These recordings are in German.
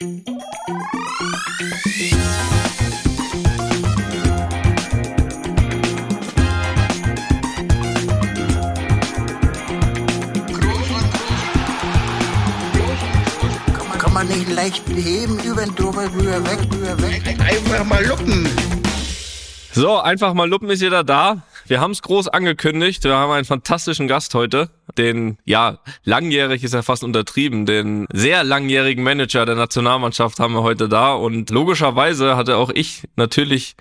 Kann man nicht leicht heben, über den drüber, rüber, weg, rüber, weg. Einfach mal luppen. So, einfach mal Luppen ist wieder da. Wir haben es groß angekündigt. Wir haben einen fantastischen Gast heute. Den, ja, langjährig ist ja fast untertrieben. Den sehr langjährigen Manager der Nationalmannschaft haben wir heute da. Und logischerweise hatte auch ich natürlich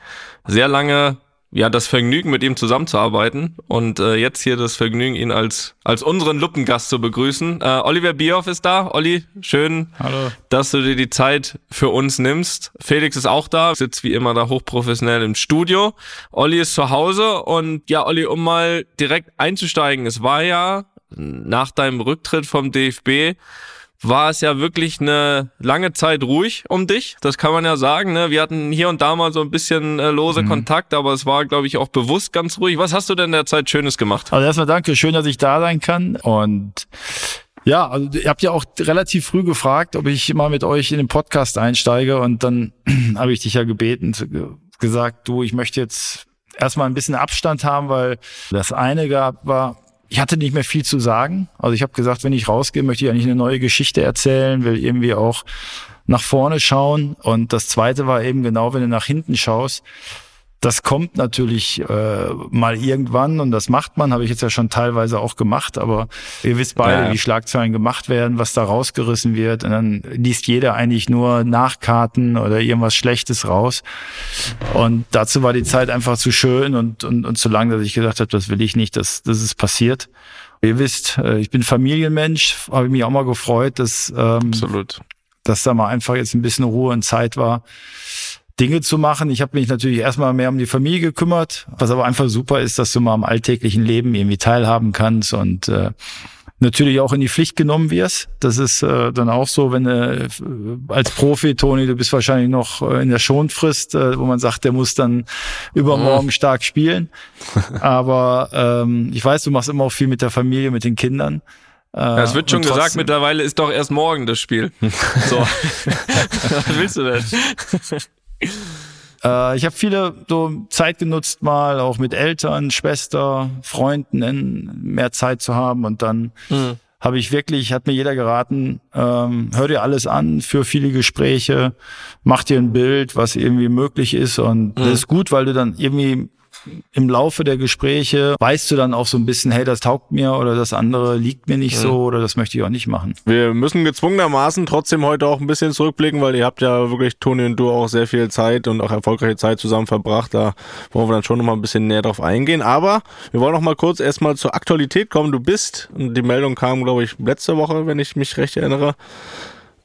sehr lange ja das Vergnügen, mit ihm zusammenzuarbeiten und äh, jetzt hier das Vergnügen, ihn als als unseren Luppengast zu begrüßen. Äh, Oliver Bierhoff ist da. Olli, schön, Hallo. dass du dir die Zeit für uns nimmst. Felix ist auch da, sitzt wie immer da hochprofessionell im Studio. Olli ist zu Hause und ja, Olli, um mal direkt einzusteigen, es war ja nach deinem Rücktritt vom DFB war es ja wirklich eine lange Zeit ruhig um dich. Das kann man ja sagen. Ne? Wir hatten hier und da mal so ein bisschen äh, lose Mhm. Kontakt, aber es war, glaube ich, auch bewusst ganz ruhig. Was hast du denn in der Zeit Schönes gemacht? Also erstmal danke, schön, dass ich da sein kann. Und ja, also ihr habt ja auch relativ früh gefragt, ob ich mal mit euch in den Podcast einsteige. Und dann habe ich dich ja gebeten, gesagt, du, ich möchte jetzt erstmal ein bisschen Abstand haben, weil das eine gab war, ich hatte nicht mehr viel zu sagen. Also ich habe gesagt, wenn ich rausgehe, möchte ich eigentlich eine neue Geschichte erzählen, will irgendwie auch nach vorne schauen. Und das zweite war eben genau, wenn du nach hinten schaust, das kommt natürlich äh, mal irgendwann und das macht man, habe ich jetzt ja schon teilweise auch gemacht, aber ihr wisst beide, Ja, wie Schlagzeilen gemacht werden, was da rausgerissen wird und dann liest jeder eigentlich nur Nachkarten oder irgendwas Schlechtes raus und dazu war die Zeit einfach zu schön und, und, und zu lang, dass ich gesagt habe, das will ich nicht, dass, dass es passiert. Ihr wisst, äh, ich bin Familienmensch, habe mich auch mal gefreut, dass ähm, Absolut. dass da mal einfach jetzt ein bisschen Ruhe und Zeit war, Dinge zu machen. Ich habe mich natürlich erstmal mehr um die Familie gekümmert, was aber einfach super ist, dass du mal am alltäglichen Leben irgendwie teilhaben kannst und äh, natürlich auch in die Pflicht genommen wirst. Das ist äh, dann auch so, wenn äh, als Profi, Toni, du bist wahrscheinlich noch äh, in der Schonfrist, äh, wo man sagt, der muss dann übermorgen stark spielen. Aber ähm, ich weiß, du machst immer auch viel mit der Familie, mit den Kindern. Äh, Ja, es wird schon und gesagt, trotzdem- mittlerweile ist doch erst morgen das Spiel. So. Was willst du denn? Äh, ich habe viele so Zeit genutzt, mal auch mit Eltern, Schwester, Freunden mehr Zeit zu haben. Und dann habe ich wirklich, hat mir jeder geraten, ähm, hör dir alles an, für viele Gespräche, mach dir ein Bild, was irgendwie möglich ist. Und das ist gut, weil du dann irgendwie im Laufe der Gespräche weißt du dann auch so ein bisschen, hey, das taugt mir oder das andere liegt mir nicht so oder das möchte ich auch nicht machen. Wir müssen gezwungenermaßen trotzdem heute auch ein bisschen zurückblicken, weil ihr habt ja wirklich, Toni und du, auch sehr viel Zeit und auch erfolgreiche Zeit zusammen verbracht. Da wollen wir dann schon noch mal ein bisschen näher drauf eingehen. Aber wir wollen noch mal kurz erstmal zur Aktualität kommen. Du bist, und die Meldung kam, glaube ich, letzte Woche, wenn ich mich recht erinnere,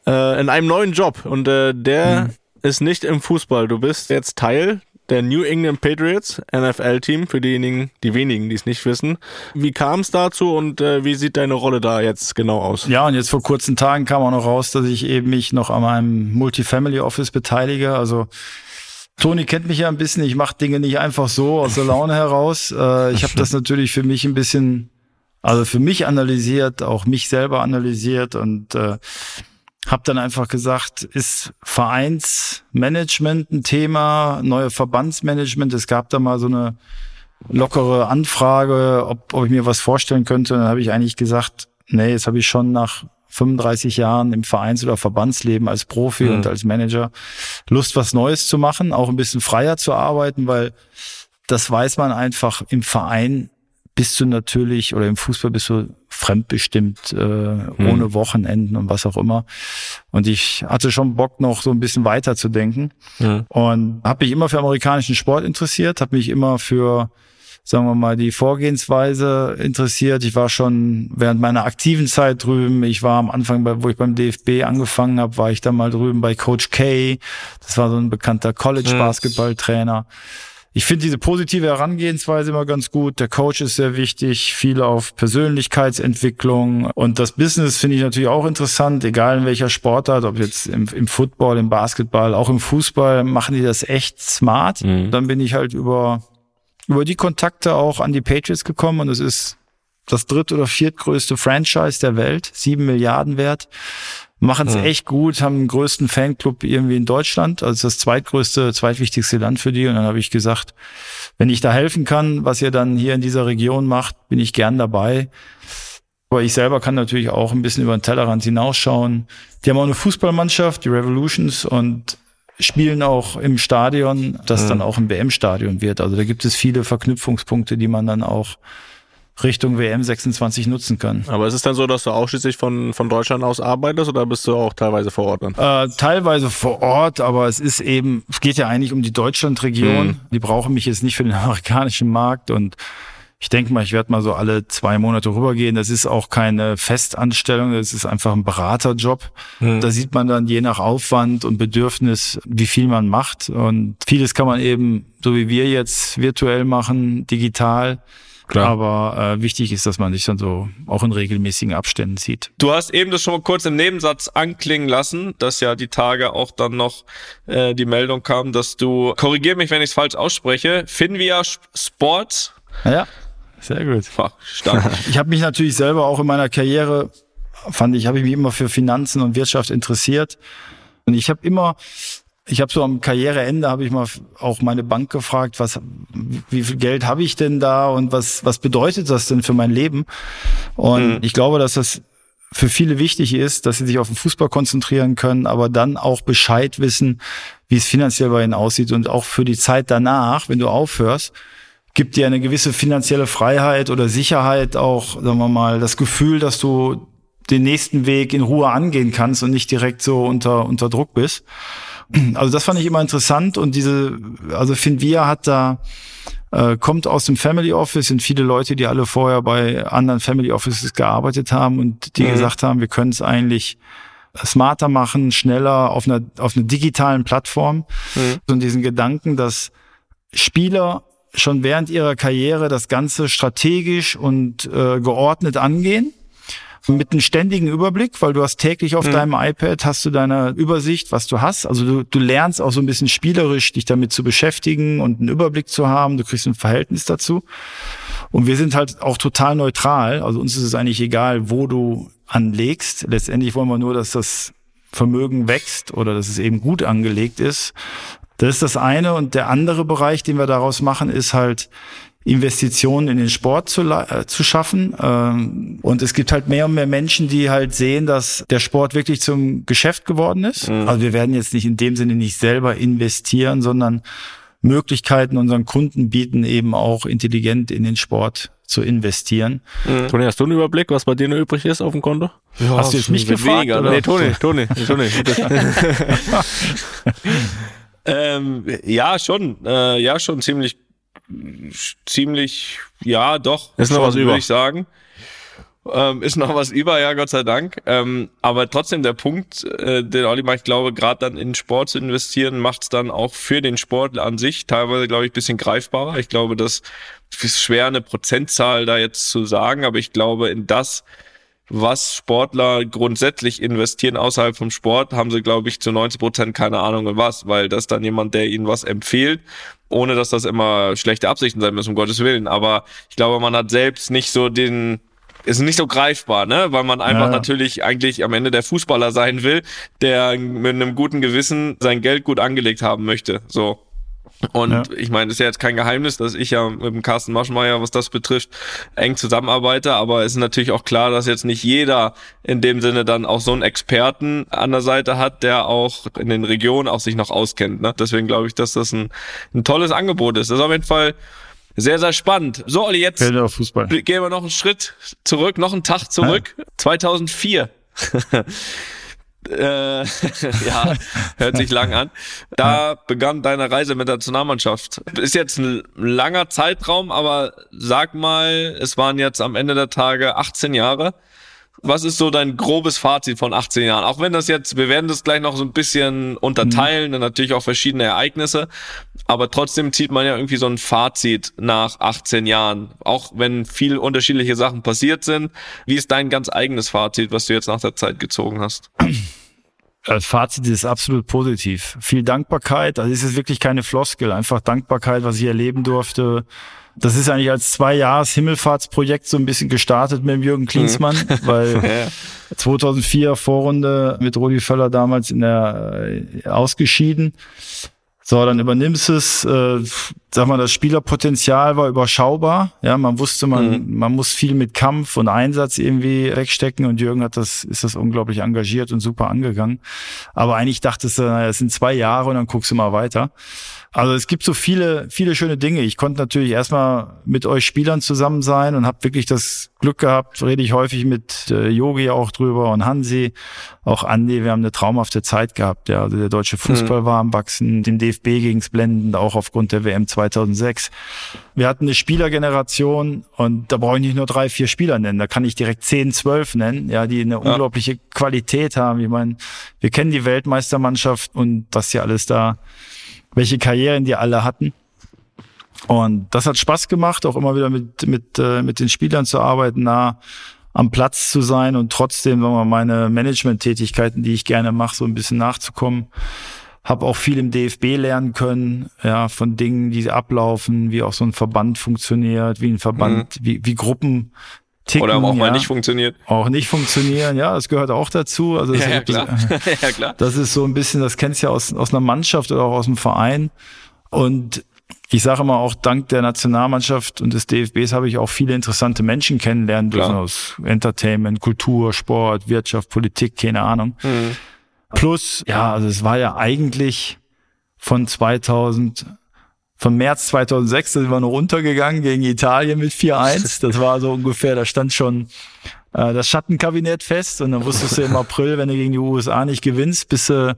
äh, in einem neuen Job. Und äh, der ist nicht im Fußball. Du bist jetzt Teil der New England Patriots NFL-Team, für diejenigen, die wenigen, die es nicht wissen. Wie kam es dazu und äh, wie sieht deine Rolle da jetzt genau aus? Ja, und jetzt vor kurzen Tagen kam auch noch raus, dass ich eben mich noch an meinem Multifamily Office beteilige. Also Toni kennt mich ja ein bisschen. Ich mache Dinge nicht einfach so aus der Laune heraus. Äh, ich habe das natürlich für mich ein bisschen, also für mich analysiert, auch mich selber analysiert und äh, habe dann einfach gesagt, ist Vereinsmanagement ein Thema, neue Verbandsmanagement. Es gab da mal so eine lockere Anfrage, ob, ob ich mir was vorstellen könnte. Dann habe ich eigentlich gesagt, nee, jetzt habe ich schon nach 35 Jahren im Vereins- oder Verbandsleben als Profi und als Manager Lust, was Neues zu machen, auch ein bisschen freier zu arbeiten, weil das weiß man einfach im Verein bist du natürlich oder im Fußball bist du fremdbestimmt, äh, ohne Wochenenden und was auch immer. Und ich hatte schon Bock, noch so ein bisschen weiter zu denken. Und habe mich immer für amerikanischen Sport interessiert, habe mich immer für, sagen wir mal, die Vorgehensweise interessiert. Ich war schon während meiner aktiven Zeit drüben. Ich war am Anfang, bei, wo ich beim DFB angefangen habe, war ich dann mal drüben bei Coach K. Das war so ein bekannter College-Basketballtrainer. Ich finde diese positive Herangehensweise immer ganz gut. Der Coach ist sehr wichtig, viel auf Persönlichkeitsentwicklung und das Business finde ich natürlich auch interessant, egal in welcher Sportart, ob jetzt im, im Football, im Basketball, auch im Fußball, machen die das echt smart. Dann bin ich halt über, über die Kontakte auch an die Patriots gekommen und es ist das dritt- oder viertgrößte Franchise der Welt, sieben Milliarden wert machen es mhm. echt gut, haben den größten Fanclub irgendwie in Deutschland, also das zweitgrößte, zweitwichtigste Land für die. Und dann habe ich gesagt, wenn ich da helfen kann, was ihr dann hier in dieser Region macht, bin ich gern dabei. Aber ich selber kann natürlich auch ein bisschen über den Tellerrand hinausschauen. Die haben auch eine Fußballmannschaft, die Revolutions, und spielen auch im Stadion, das mhm. dann auch ein WM-Stadion wird. Also da gibt es viele Verknüpfungspunkte, die man dann auch Richtung WM 26 nutzen kann. Aber ist es dann so, dass du ausschließlich von, von Deutschland aus arbeitest oder bist du auch teilweise vor Ort dann? Äh, teilweise vor Ort, aber es ist eben, es geht ja eigentlich um die Deutschlandregion. Mhm. Die brauchen mich jetzt nicht für den amerikanischen Markt und ich denke mal, ich werde mal so alle zwei Monate rübergehen. Das ist auch keine Festanstellung, das ist einfach ein Beraterjob. Mhm. Da sieht man dann je nach Aufwand und Bedürfnis, wie viel man macht. Und vieles kann man eben, so wie wir jetzt, virtuell machen, digital. Klar. Aber äh, wichtig ist, dass man sich dann so auch in regelmäßigen Abständen sieht. Du hast eben das schon mal kurz im Nebensatz anklingen lassen, dass ja die Tage auch dann noch äh, die Meldung kam, dass du, korrigier mich, wenn ich es falsch ausspreche, Finvia Sports ja. Sehr gut. Stark. Ich habe mich natürlich selber auch in meiner Karriere, fand ich, habe ich mich immer für Finanzen und Wirtschaft interessiert. Und ich habe immer, ich habe so am Karriereende habe ich mal auch meine Bank gefragt, was, wie viel Geld habe ich denn da und was, was bedeutet das denn für mein Leben? Und mhm. ich glaube, dass das für viele wichtig ist, dass sie sich auf den Fußball konzentrieren können, aber dann auch Bescheid wissen, wie es finanziell bei ihnen aussieht und auch für die Zeit danach, wenn du aufhörst, gibt dir eine gewisse finanzielle Freiheit oder Sicherheit, auch, sagen wir mal, das Gefühl, dass du den nächsten Weg in Ruhe angehen kannst und nicht direkt so unter, unter Druck bist. Also das fand ich immer interessant und diese, also Finvia hat da, äh, kommt aus dem Family Office, sind viele Leute, die alle vorher bei anderen Family Offices gearbeitet haben und die mhm. gesagt haben, wir können es eigentlich smarter machen, schneller auf einer, auf einer digitalen Plattform. Mhm. Und diesen Gedanken, dass Spieler schon während ihrer Karriere das Ganze strategisch und äh, geordnet angehen mit einem ständigen Überblick, weil du hast täglich auf mhm. deinem iPad hast du deine Übersicht, was du hast. Also du, du lernst auch so ein bisschen spielerisch, dich damit zu beschäftigen und einen Überblick zu haben. Du kriegst ein Verhältnis dazu. Und wir sind halt auch total neutral. Also uns ist es eigentlich egal, wo du anlegst. Letztendlich wollen wir nur, dass das Vermögen wächst oder dass es eben gut angelegt ist. Das ist das eine. Und der andere Bereich, den wir daraus machen, ist halt Investitionen in den Sport zu, äh, zu schaffen. Ähm, und es gibt halt mehr und mehr Menschen, die halt sehen, dass der Sport wirklich zum Geschäft geworden ist. Mhm. Also wir werden jetzt nicht in dem Sinne nicht selber investieren, sondern Möglichkeiten unseren Kunden bieten, eben auch intelligent in den Sport zu investieren. Mhm. Toni, hast du einen Überblick, was bei dir noch übrig ist auf dem Konto? Ja, hast du jetzt mich gefragt? Weniger, oder? Nee, Toni, Toni, Toni. Ähm, ja, schon. Äh, ja, schon ziemlich, ziemlich, ja, doch. Ist noch was über. Würde ich sagen. Ähm, ist noch was über, ja, Gott sei Dank. Ähm, aber trotzdem der Punkt, äh, den Olli macht, ich glaube, gerade dann in Sport zu investieren, macht es dann auch für den Sport an sich teilweise, glaube ich, bisschen greifbarer. Ich glaube, das ist schwer, eine Prozentzahl da jetzt zu sagen, aber ich glaube, in das, was Sportler grundsätzlich investieren außerhalb vom Sport, haben sie, glaube ich, zu 90 Prozent keine Ahnung in was, weil das dann jemand, der ihnen was empfiehlt, ohne dass das immer schlechte Absichten sein müssen, um Gottes Willen. Aber ich glaube, man hat selbst nicht so den, ist nicht so greifbar, ne? Weil man einfach ja. natürlich eigentlich am Ende der Fußballer sein will, der mit einem guten Gewissen sein Geld gut angelegt haben möchte. So. Und ja. ich meine, das ist ja jetzt kein Geheimnis, dass ich ja mit dem Carsten Maschmeyer, was das betrifft, eng zusammenarbeite. Aber es ist natürlich auch klar, dass jetzt nicht jeder in dem Sinne dann auch so einen Experten an der Seite hat, der auch in den Regionen auch sich noch auskennt. Ne? Deswegen glaube ich, dass das ein, ein tolles Angebot ist. Das ist auf jeden Fall sehr, sehr spannend. So, Olli, jetzt gehen wir noch einen Schritt zurück, noch einen Tag zurück. Ja. 2004. Äh, ja, hört sich lang an. Da begann deine Reise mit der Nationalmannschaft. Ist jetzt ein langer Zeitraum, aber sag mal, es waren jetzt am Ende der Tage 18 Jahre. Was ist so dein grobes Fazit von 18 Jahren? Auch wenn das jetzt, wir werden das gleich noch so ein bisschen unterteilen mhm. und natürlich auch verschiedene Ereignisse, aber trotzdem zieht man ja irgendwie so ein Fazit nach 18 Jahren, auch wenn viel unterschiedliche Sachen passiert sind. Wie ist dein ganz eigenes Fazit, was du jetzt nach der Zeit gezogen hast? Das Fazit ist absolut positiv. Viel Dankbarkeit, also es ist wirklich keine Floskel, einfach Dankbarkeit, was ich erleben durfte, Das ist eigentlich als zwei Jahres Himmelfahrtsprojekt so ein bisschen gestartet mit dem Jürgen Klinsmann, mhm. weil 2004 Vorrunde mit Rudi Völler damals in der äh, ausgeschieden. So, dann übernimmst es, äh, sag mal, das Spielerpotenzial war überschaubar. Ja, man wusste, man, mhm. man muss viel mit Kampf und Einsatz irgendwie wegstecken und Jürgen hat das, ist das unglaublich engagiert und super angegangen. Aber eigentlich dachtest du, naja, es sind zwei Jahre und dann guckst du mal weiter. Also es gibt so viele, viele schöne Dinge. Ich konnte natürlich erstmal mit euch Spielern zusammen sein und habe wirklich das Glück gehabt, rede ich häufig mit äh, Yogi auch drüber und Hansi, auch Andi. Wir haben eine traumhafte Zeit gehabt. Ja, also der deutsche Fußball mhm. war am Wachsen, dem DFB ging's blendend, auch aufgrund der WM 2006. Wir hatten eine Spielergeneration und da brauche ich nicht nur drei, vier Spieler nennen, da kann ich direkt zehn, zwölf nennen, ja, die eine ja. unglaubliche Qualität haben. Ich meine, wir kennen die Weltmeistermannschaft und was hier alles da welche Karrieren die alle hatten. Und das hat Spaß gemacht, auch immer wieder mit, mit, äh, mit den Spielern zu arbeiten, nah am Platz zu sein und trotzdem sagen wir, meine Management-Tätigkeiten, die ich gerne mache, so ein bisschen nachzukommen. Hab auch viel im DFB lernen können, ja, von Dingen, die ablaufen, wie auch so ein Verband funktioniert, wie ein Verband, mhm. wie, wie Gruppen ticken. Oder auch ja, mal nicht funktioniert. Auch nicht funktionieren, ja, das gehört auch dazu. Also das, ja, ja, klar. ja, klar. das ist so ein bisschen, das kennst du ja aus, aus einer Mannschaft oder auch aus dem Verein. Und ich sage immer auch, dank der Nationalmannschaft und des DFBs habe ich auch viele interessante Menschen kennenlernen dürfen aus Entertainment, Kultur, Sport, Wirtschaft, Politik, keine Ahnung. Mhm. Plus, ja, also es war ja eigentlich von 2000 von März 2006, da sind wir noch runtergegangen gegen Italien mit 4-1. Das war so ungefähr, da stand schon äh, das Schattenkabinett fest und dann wusstest du im April, wenn du gegen die USA nicht gewinnst, bist du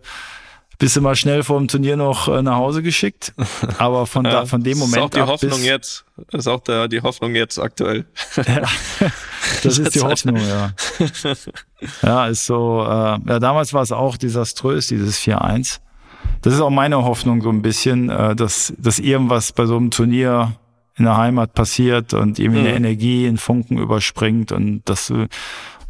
bist du mal schnell vor dem Turnier noch äh, nach Hause geschickt. Aber von, da, von dem Moment. Das ist auch die Hoffnung jetzt. Das ist auch der, die Hoffnung jetzt aktuell. ja, das ist die Hoffnung, ja. Ja, ist so, äh, ja, damals war es auch desaströs, dieses 4-1 das ist auch meine Hoffnung so ein bisschen, äh, dass, dass irgendwas bei so einem Turnier in der Heimat passiert und irgendwie mhm. eine Energie in Funken überspringt und dass du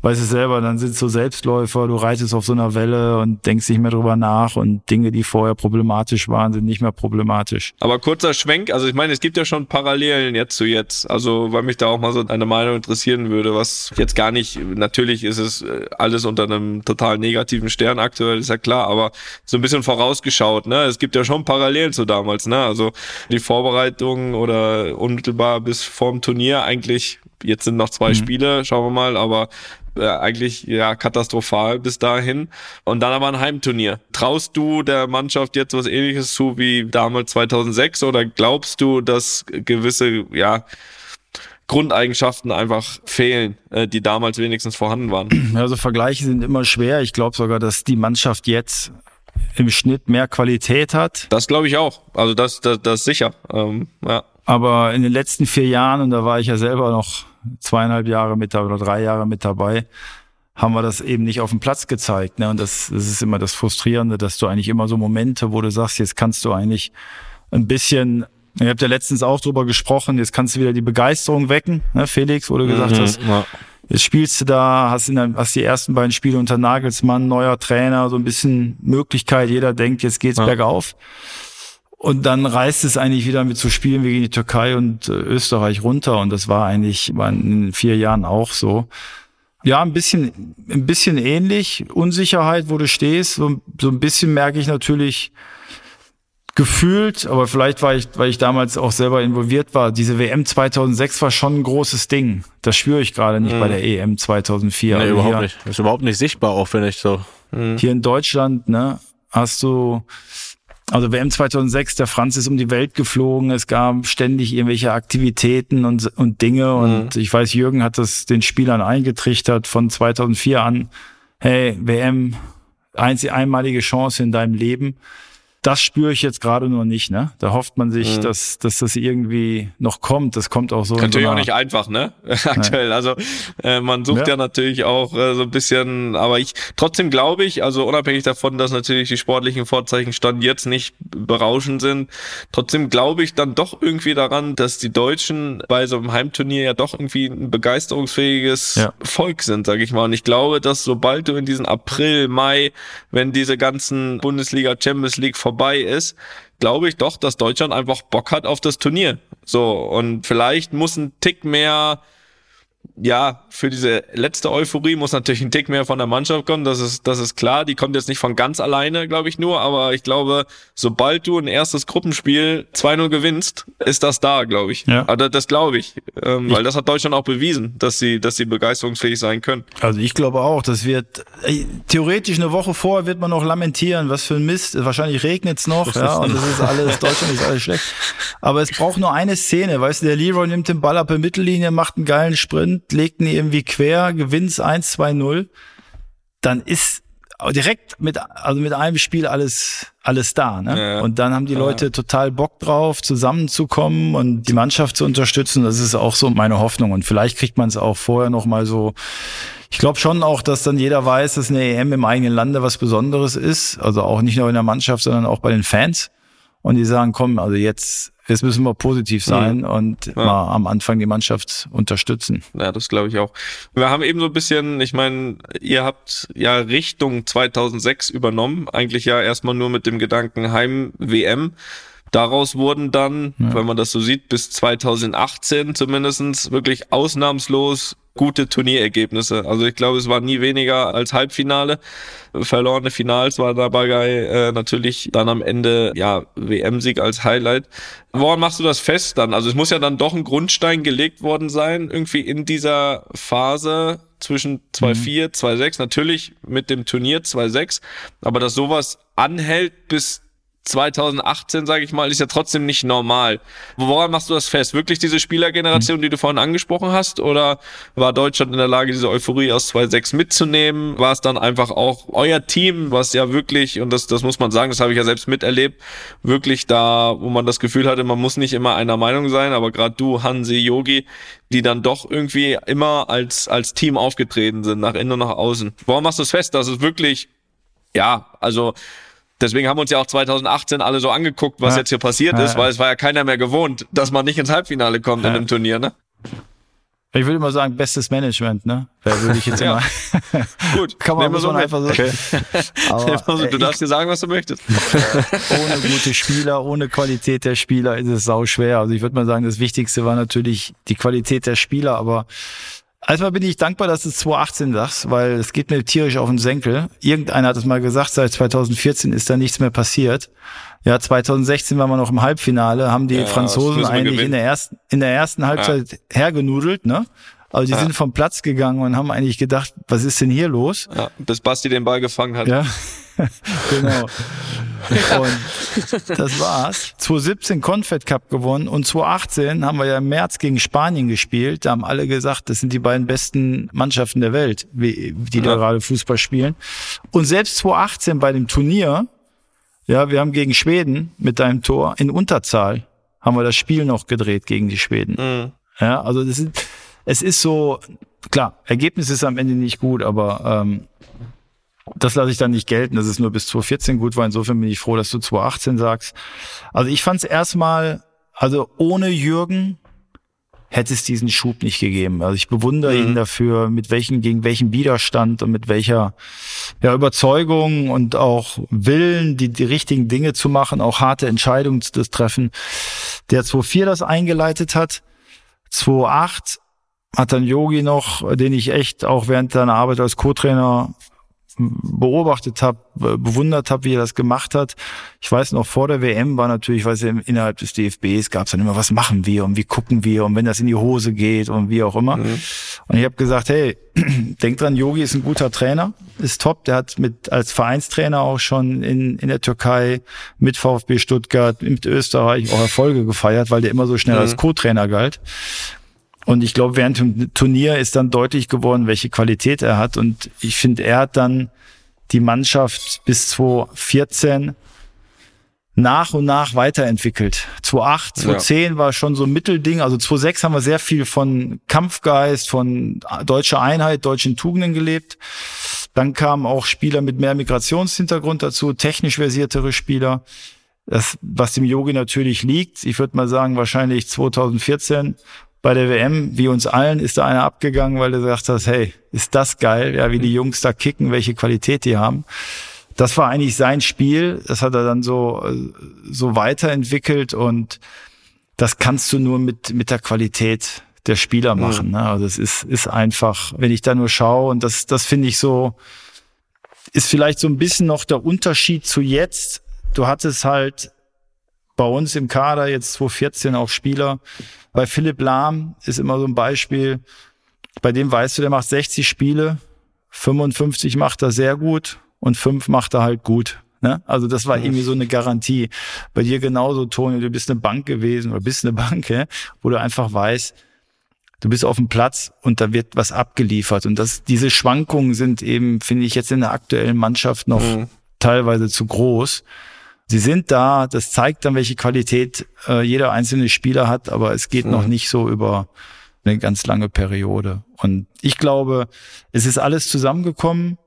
weißt es selber, dann sind so Selbstläufer, du reitest auf so einer Welle und denkst nicht mehr drüber nach und Dinge, die vorher problematisch waren, sind nicht mehr problematisch. Aber kurzer Schwenk, also ich meine, es gibt ja schon Parallelen jetzt zu jetzt, also weil mich da auch mal so eine Meinung interessieren würde, was jetzt gar nicht, natürlich ist es äh, alles unter einem total negativen Stern aktuell, ist ja klar, aber so ein bisschen vorausgeschaut, ne, es gibt ja schon Parallelen zu damals, ne, also die Vorbereitung oder unmittelbar bis vorm Turnier eigentlich Jetzt sind noch zwei mhm. Spiele, schauen wir mal, aber äh, eigentlich ja katastrophal bis dahin. Und dann aber ein Heimturnier. Traust du der Mannschaft jetzt was ähnliches zu wie damals 2006 oder glaubst du, dass gewisse, ja, Grundeigenschaften einfach fehlen, äh, die damals wenigstens vorhanden waren. Also Vergleiche sind immer schwer. Ich glaube sogar, dass die Mannschaft jetzt im Schnitt mehr Qualität hat. Das glaube ich auch. Also das, das, das sicher. Ähm, ja. Aber in den letzten vier Jahren, und da war ich ja selber noch zweieinhalb Jahre mit dabei oder drei Jahre mit dabei, haben wir das eben nicht auf dem Platz gezeigt. Ne? Und das, das ist immer das Frustrierende, dass du eigentlich immer so Momente, wo du sagst, jetzt kannst du eigentlich ein bisschen, ihr habt ja letztens auch drüber gesprochen, jetzt kannst du wieder die Begeisterung wecken, ne, Felix, wo du gesagt mhm, hast, ja. jetzt spielst du da, hast, in der, hast die ersten beiden Spiele unter Nagelsmann, neuer Trainer, so ein bisschen Möglichkeit, jeder denkt, jetzt geht's ja. bergauf. Und dann reißt es eigentlich wieder mit so Spielen wie gegen die Türkei und äh, Österreich runter. Und das war eigentlich in vier Jahren auch so. Ja, ein bisschen, ein bisschen ähnlich. Unsicherheit, wo du stehst. So, so ein bisschen merke ich natürlich gefühlt, aber vielleicht war ich, weil ich damals auch selber involviert war. Diese WM 2006 war schon ein großes Ding. Das spüre ich gerade nicht mhm. bei der EM 2004. Nee, also überhaupt hier, nicht. Das ist überhaupt nicht sichtbar, auch finde ich so. Mhm. Hier in Deutschland, ne, hast du also WM 2006, der Franz ist um die Welt geflogen, es gab ständig irgendwelche Aktivitäten und, und Dinge. Mhm. und ich weiß, Jürgen hat das den Spielern eingetrichtert von 2004 an, hey, WM, einmalige Chance in deinem Leben das spüre ich jetzt gerade nur nicht, ne? Da hofft man sich, mhm. dass, dass das irgendwie noch kommt. Das kommt auch so. Natürlich so auch nicht einfach, ne? Aktuell. Also äh, man sucht ja. ja natürlich auch äh, so ein bisschen, aber ich trotzdem glaube ich, also unabhängig davon, dass natürlich die sportlichen Vorzeichen stand jetzt nicht berauschend sind, trotzdem glaube ich dann doch irgendwie daran, dass die Deutschen bei so einem Heimturnier ja doch irgendwie ein begeisterungsfähiges ja. Volk sind, sage ich mal. Und ich glaube, dass sobald du in diesen April, Mai, wenn diese ganzen Bundesliga, Champions League vorbei vorbei ist, glaube ich doch, dass Deutschland einfach Bock hat auf das Turnier. So, und vielleicht muss ein Tick mehr ja, für diese letzte Euphorie muss natürlich ein Tick mehr von der Mannschaft kommen, das ist, das ist klar. Die kommt jetzt nicht von ganz alleine, glaube ich nur, aber ich glaube, sobald du ein erstes Gruppenspiel 2-0 gewinnst, ist das da, glaube ich. Ja. Also das glaube ich, ähm, weil das hat Deutschland auch bewiesen, dass sie, dass sie begeisterungsfähig sein können. Also ich glaube auch, das wird, theoretisch eine Woche vorher wird man noch lamentieren, was für ein Mist, wahrscheinlich regnet's noch, ja, und das ist alles, Deutschland ist alles schlecht. Aber es braucht nur eine Szene, weißt du, der Leroy nimmt den Ball ab der Mittellinie, macht einen geilen Sprint, legt ihn irgendwie quer, gewinnt 1-2-0, dann ist direkt mit, also mit einem Spiel alles, alles da. Ne? Ja, und dann haben die Leute ja. total Bock drauf, zusammenzukommen und die Mannschaft zu unterstützen. Das ist auch so meine Hoffnung. Und vielleicht kriegt man es auch vorher noch mal so. Ich glaube schon auch, dass dann jeder weiß, dass eine EM im eigenen Lande was Besonderes ist. Also auch nicht nur in der Mannschaft, sondern auch bei den Fans. Und die sagen, komm, also jetzt jetzt müssen wir positiv sein mhm. und ja. mal am Anfang die Mannschaft unterstützen. Ja, das glaube ich auch. Wir haben eben so ein bisschen, ich meine, ihr habt ja Richtung 2006 übernommen, eigentlich ja erstmal nur mit dem Gedanken Heim-WM. Daraus wurden dann, ja. wenn man das so sieht, bis 2018 zumindestens wirklich ausnahmslos gute Turnierergebnisse. Also ich glaube, es war nie weniger als Halbfinale. Verlorene Finals war dabei äh, natürlich dann am Ende ja WM-Sieg als Highlight. Woran machst du das fest dann? Also es muss ja dann doch ein Grundstein gelegt worden sein, irgendwie in dieser Phase zwischen 2-4, mhm. 2-6, natürlich mit dem Turnier 2-6, aber dass sowas anhält bis 2018, sage ich mal, ist ja trotzdem nicht normal. Woran machst du das fest? Wirklich diese Spielergeneration, die du vorhin angesprochen hast? Oder war Deutschland in der Lage, diese Euphorie aus 2.6 mitzunehmen? War es dann einfach auch euer Team, was ja wirklich, und das, das muss man sagen, das habe ich ja selbst miterlebt, wirklich da, wo man das Gefühl hatte, man muss nicht immer einer Meinung sein, aber gerade du, Hansi, Yogi, die dann doch irgendwie immer als, als Team aufgetreten sind, nach innen und nach außen. Woran machst du es fest, dass es wirklich ja, also Deswegen haben uns ja auch 2018 alle so angeguckt, was ja. jetzt hier passiert ja, ist, weil es war ja keiner mehr gewohnt, dass man nicht ins Halbfinale kommt in einem Turnier, ne? Ich würde immer sagen, bestes Management, ne? Da würde ich jetzt immer. Gut, kann man, so einfach so. Okay. Aber, du darfst dir sagen, was du möchtest. ohne gute Spieler, ohne Qualität der Spieler ist es sau schwer. Also ich würde mal sagen, das Wichtigste war natürlich die Qualität der Spieler, aber Erstmal bin ich dankbar, dass du 2018 sagst, weil es geht mir tierisch auf den Senkel. Irgendeiner hat es mal gesagt, seit 2014 ist da nichts mehr passiert. Ja, 2016 waren wir noch im Halbfinale, haben die ja, Franzosen eigentlich in der ersten, in der ersten Halbzeit ja. hergenudelt, ne? Also die ja. sind vom Platz gegangen und haben eigentlich gedacht, was ist denn hier los? Ja, bis Basti den Ball gefangen hat. Ja, genau. Und das war's. 2017 Confed Cup gewonnen und 2018 haben wir ja im März gegen Spanien gespielt. Da haben alle gesagt, das sind die beiden besten Mannschaften der Welt, die ja. da gerade Fußball spielen. Und selbst 2018 bei dem Turnier, ja, wir haben gegen Schweden mit deinem Tor in Unterzahl haben wir das Spiel noch gedreht gegen die Schweden. Mhm. Ja, also das ist, es ist so, klar, Ergebnis ist am Ende nicht gut, aber ähm, das lasse ich dann nicht gelten, dass es nur bis 2014 gut war. Insofern bin ich froh, dass du 2018 sagst. Also ich fand es erstmal, also ohne Jürgen hätte es diesen Schub nicht gegeben. Also ich bewundere mhm. ihn dafür, mit welchen, gegen welchen Widerstand und mit welcher ja, Überzeugung und auch Willen, die, die richtigen Dinge zu machen, auch harte Entscheidungen zu treffen. Der 2.4 das eingeleitet hat, 2.8 hat dann Yogi noch, den ich echt auch während seiner Arbeit als Co-Trainer beobachtet habe, bewundert habe, wie er das gemacht hat. Ich weiß noch, vor der WM war natürlich, weiß ich, innerhalb des DFBs gab es dann immer, was machen wir und wie gucken wir und wenn das in die Hose geht und wie auch immer. Mhm. Und ich habe gesagt, hey, denk dran, Yogi ist ein guter Trainer, ist top. Der hat mit als Vereinstrainer auch schon in, in der Türkei mit VfB Stuttgart, mit Österreich auch Erfolge gefeiert, weil der immer so schnell mhm. als Co-Trainer galt. Und ich glaube, während dem Turnier ist dann deutlich geworden, welche Qualität er hat. Und ich finde, er hat dann die Mannschaft bis 2014 nach und nach weiterentwickelt. 2008, 2010 ja. war schon so ein Mittelding. Also 2006 haben wir sehr viel von Kampfgeist, von deutscher Einheit, deutschen Tugenden gelebt. Dann kamen auch Spieler mit mehr Migrationshintergrund dazu, technisch versiertere Spieler. Das, was dem Yogi natürlich liegt. Ich würde mal sagen, wahrscheinlich 2014 bei der WM, wie uns allen, ist da einer abgegangen, weil du gesagt hast, hey, ist das geil, ja, wie die Jungs da kicken, welche Qualität die haben. das war eigentlich sein Spiel. Das hat er dann so, äh, so weiterentwickelt und das kannst du nur mit, mit der Qualität der Spieler machen. Mhm. Ne? Also es ist, ist einfach, wenn ich da nur schaue und das, das finde ich so, ist vielleicht so ein bisschen noch der Unterschied zu jetzt. Du hattest halt bei uns im Kader jetzt 2014 auch Spieler. Bei Philipp Lahm ist immer so ein Beispiel. Bei dem weißt du, der macht 60 Spiele, 55 macht er sehr gut und fünf macht er halt gut. Ne? Also das war irgendwie so eine Garantie. Bei dir genauso, Toni, du bist eine Bank gewesen oder bist eine Bank, ja? wo du einfach weißt, du bist auf dem Platz und da wird was abgeliefert. Und das, diese Schwankungen sind eben, finde ich, jetzt in der aktuellen Mannschaft noch mhm. teilweise zu groß. Sie sind da, das zeigt dann, welche Qualität äh, jeder einzelne Spieler hat, aber es geht mhm. noch nicht so über eine ganz lange Periode. Und ich glaube, es ist alles zusammengekommen.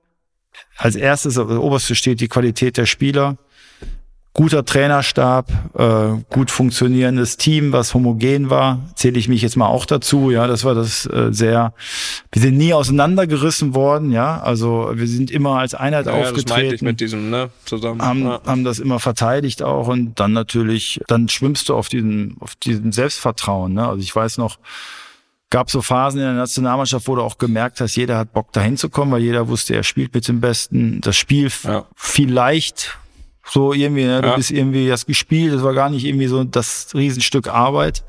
Als erstes, der oberste steht die Qualität der Spieler guter Trainerstab, äh, gut funktionierendes Team, was homogen war, zähle ich mich jetzt mal auch dazu. Ja, das war das äh, sehr. Wir sind nie auseinandergerissen worden. Ja, also wir sind immer als Einheit ja, aufgetreten. Das mit diesem ne zusammen. Haben, ja. haben das immer verteidigt auch und dann natürlich, dann schwimmst du auf diesem auf diesem Selbstvertrauen. Ne? Also ich weiß noch gab so Phasen in der Nationalmannschaft, wo du auch gemerkt hast, jeder hat Bock dahin zu kommen, weil jeder wusste, er spielt mit dem Besten. Das Spiel ja. vielleicht so irgendwie, ne? du ja. bist irgendwie das gespielt, das war gar nicht irgendwie so das Riesenstück Arbeit.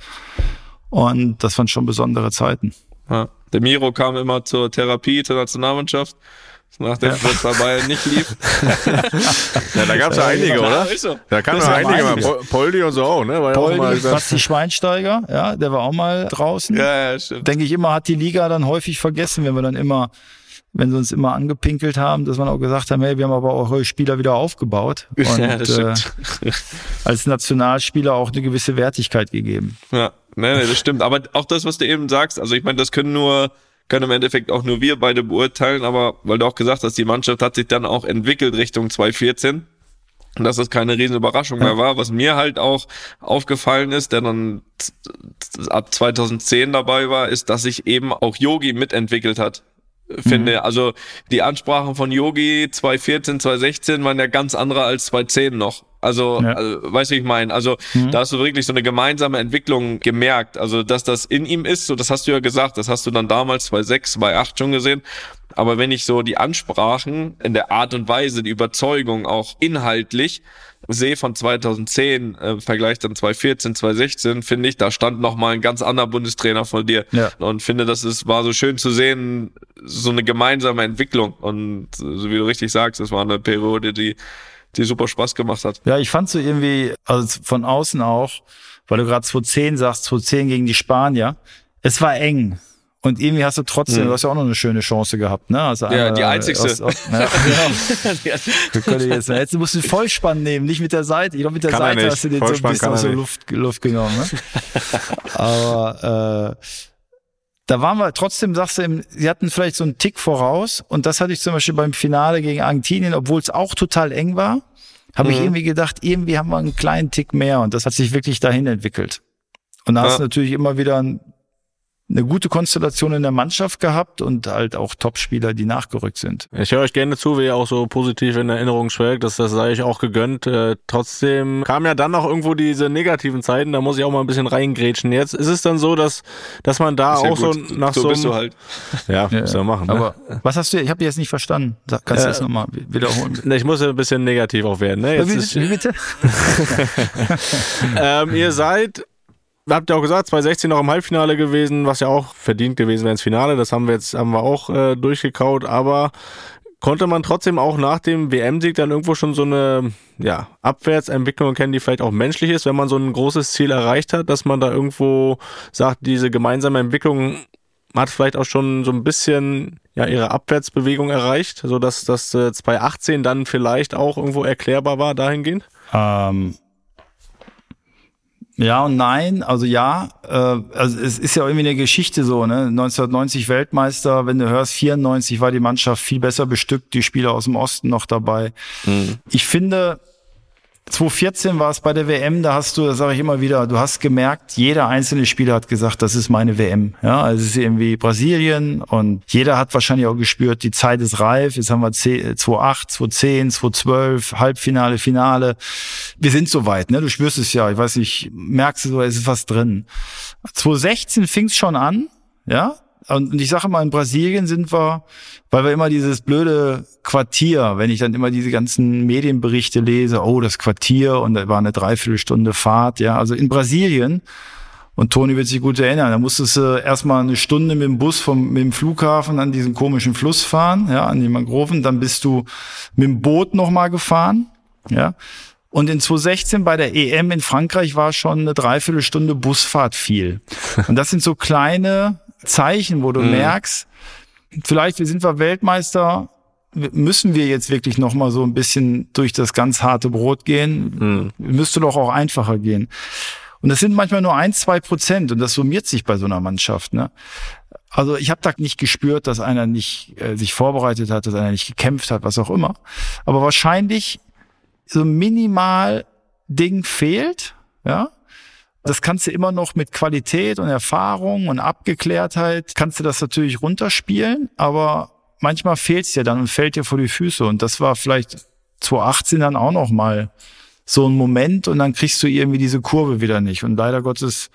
Und das waren schon besondere Zeiten. Ja. Der Miro kam immer zur Therapie, zur Nationalmannschaft. Nachdem es ja. dabei nicht lief. ja, da gab es ja einige, oder? So. Da kamen ja einige, mal. Poldi und so auch, ne? War Poldi, ja auch Basti Schweinsteiger, ja, der war auch mal draußen. Ja, ja, stimmt. Denke ich immer, hat die Liga dann häufig vergessen, wenn wir dann immer wenn sie uns immer angepinkelt haben, dass man auch gesagt haben, hey, wir haben aber auch eure Spieler wieder aufgebaut und ja, äh, als Nationalspieler auch eine gewisse Wertigkeit gegeben. Ja, nee, das stimmt. Aber auch das, was du eben sagst, also ich meine, das können nur können im Endeffekt auch nur wir beide beurteilen, aber weil du auch gesagt hast, die Mannschaft hat sich dann auch entwickelt Richtung 2014 und dass das keine riesen Überraschung mehr war. Was mir halt auch aufgefallen ist, der dann ab 2010 dabei war, ist, dass sich eben auch Yogi mitentwickelt hat finde. Mhm. Also die Ansprachen von Yogi 2014, 2016 waren ja ganz andere als 2010 noch. Also, ja. also weißt du, wie ich meine? Also, mhm. da hast du wirklich so eine gemeinsame Entwicklung gemerkt. Also, dass das in ihm ist, so das hast du ja gesagt, das hast du dann damals 2006, 2008 schon gesehen. Aber wenn ich so die Ansprachen in der Art und Weise, die Überzeugung auch inhaltlich, sehe von 2010, äh, Vergleich dann 2014, 2016, finde ich, da stand noch mal ein ganz anderer Bundestrainer von dir. Ja. Und finde, das ist, war so schön zu sehen, so eine gemeinsame Entwicklung. Und so wie du richtig sagst, es war eine Periode, die, die super Spaß gemacht hat. Ja, ich fand so irgendwie, also von außen auch, weil du gerade 2010 sagst, 2010 gegen die Spanier, es war eng. Und irgendwie hast du trotzdem, hm. du hast ja auch noch eine schöne Chance gehabt, ne? Also ja, die einzigste. Aus, aus, ja, genau. jetzt, jetzt musst du Vollspann nehmen, nicht mit der Seite. Ich glaube, mit der Kann Seite hast du den so ein bisschen aus der Luft, Luft genommen. Ne? Aber äh, da waren wir trotzdem, sagst du, sie hatten vielleicht so einen Tick voraus. Und das hatte ich zum Beispiel beim Finale gegen Argentinien, obwohl es auch total eng war, habe mhm. ich irgendwie gedacht, irgendwie haben wir einen kleinen Tick mehr. Und das hat sich wirklich dahin entwickelt. Und da ja. hast du natürlich immer wieder ein eine gute Konstellation in der Mannschaft gehabt und halt auch Topspieler, die nachgerückt sind. Ich höre euch gerne zu, wie ihr auch so positiv in Erinnerung schwelgt. Das, das sei ich auch gegönnt. Äh, trotzdem kamen ja dann noch irgendwo diese negativen Zeiten. Da muss ich auch mal ein bisschen reingrätschen. Jetzt ist es dann so, dass, dass man da auch ja so nach so, so bist du halt. Ja, ja, muss ja machen. Ne? Aber was hast du? Ich habe jetzt nicht verstanden. Kannst du äh, das nochmal wiederholen? Ich muss ja ein bisschen negativ auch werden. Ne? Jetzt wie, wie bitte? ähm, ihr seid habt ihr auch gesagt, 2016 noch im Halbfinale gewesen, was ja auch verdient gewesen wäre ins Finale. Das haben wir jetzt haben wir auch äh, durchgekaut, aber konnte man trotzdem auch nach dem WM-Sieg dann irgendwo schon so eine ja, Abwärtsentwicklung kennen, die vielleicht auch menschlich ist, wenn man so ein großes Ziel erreicht hat, dass man da irgendwo sagt, diese gemeinsame Entwicklung hat vielleicht auch schon so ein bisschen ja ihre Abwärtsbewegung erreicht, so dass das äh, 2018 dann vielleicht auch irgendwo erklärbar war dahingehend? Ähm, ja und nein, also ja, äh, also es ist ja irgendwie eine Geschichte so, ne? 1990 Weltmeister, wenn du hörst, 94 war die Mannschaft viel besser bestückt, die Spieler aus dem Osten noch dabei. Mhm. Ich finde, 2014 war es bei der WM, da hast du, das sage ich immer wieder, du hast gemerkt, jeder einzelne Spieler hat gesagt, das ist meine WM. Ja, also es ist irgendwie Brasilien und jeder hat wahrscheinlich auch gespürt, die Zeit ist reif. Jetzt haben wir 2008, 2010, 2012, Halbfinale, Finale. Wir sind soweit, ne? Du spürst es ja. Ich weiß nicht, merkst du so, es ist was drin. 2016 fing es schon an, ja, und ich sage mal, in Brasilien sind wir, weil wir immer dieses blöde Quartier, wenn ich dann immer diese ganzen Medienberichte lese, oh, das Quartier und da war eine Dreiviertelstunde Fahrt, ja, also in Brasilien, und Toni wird sich gut erinnern, da musstest du erstmal eine Stunde mit dem Bus vom mit dem Flughafen an diesen komischen Fluss fahren, ja, an die Mangroven, dann bist du mit dem Boot nochmal gefahren, ja. Und in 2016 bei der EM in Frankreich war schon eine Dreiviertelstunde Busfahrt viel. Und das sind so kleine Zeichen, wo du mhm. merkst, vielleicht wir sind wir Weltmeister, müssen wir jetzt wirklich noch mal so ein bisschen durch das ganz harte Brot gehen? Mhm. Müsste doch auch einfacher gehen. Und das sind manchmal nur ein, zwei Prozent und das summiert sich bei so einer Mannschaft. Ne? Also ich habe da nicht gespürt, dass einer nicht äh, sich vorbereitet hat, dass einer nicht gekämpft hat, was auch immer. Aber wahrscheinlich so minimal Ding fehlt, ja. Das kannst du immer noch mit Qualität und Erfahrung und Abgeklärtheit, kannst du das natürlich runterspielen, aber manchmal fehlt es dir dann und fällt dir vor die Füße. Und das war vielleicht 2018 dann auch noch mal so ein Moment und dann kriegst du irgendwie diese Kurve wieder nicht. Und leider Gottes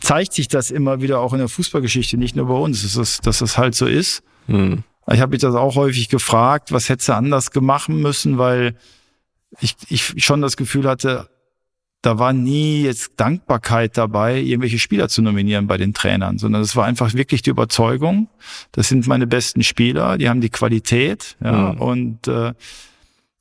zeigt sich das immer wieder auch in der Fußballgeschichte, nicht nur bei uns, dass das, dass das halt so ist. Hm. Ich habe mich das auch häufig gefragt, was hättest du anders gemacht müssen, weil ich, ich schon das Gefühl hatte, da war nie jetzt Dankbarkeit dabei, irgendwelche Spieler zu nominieren bei den Trainern, sondern es war einfach wirklich die Überzeugung, das sind meine besten Spieler, die haben die Qualität, ja, mhm. und äh,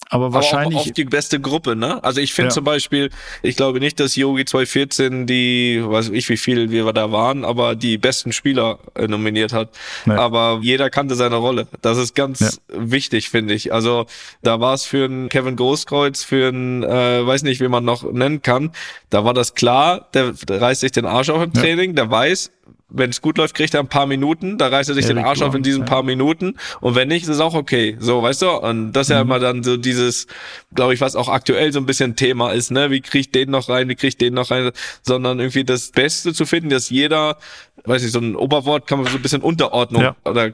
aber wahrscheinlich. Aber auch, auch die beste Gruppe, ne? Also ich finde ja. zum Beispiel, ich glaube nicht, dass Yogi 2014 die, weiß ich wie viel wir da waren, aber die besten Spieler äh, nominiert hat. Nee. Aber jeder kannte seine Rolle. Das ist ganz ja. wichtig, finde ich. Also da war es für einen Kevin Großkreuz, für einen, äh, weiß nicht, wie man noch nennen kann. Da war das klar, der, der reißt sich den Arsch auf im Training, ja. der weiß, wenn es gut läuft, kriegt er ein paar Minuten, da reißt er sich ja, den Arsch auf in diesen ja. paar Minuten und wenn nicht, ist es auch okay. So, weißt du? Und das ist mhm. ja immer dann so dieses, glaube ich, was auch aktuell so ein bisschen Thema ist, ne? Wie kriegt den noch rein, wie kriegt den noch rein, sondern irgendwie das Beste zu finden, dass jeder weiß nicht, so ein Oberwort kann man so ein bisschen Unterordnung ja. oder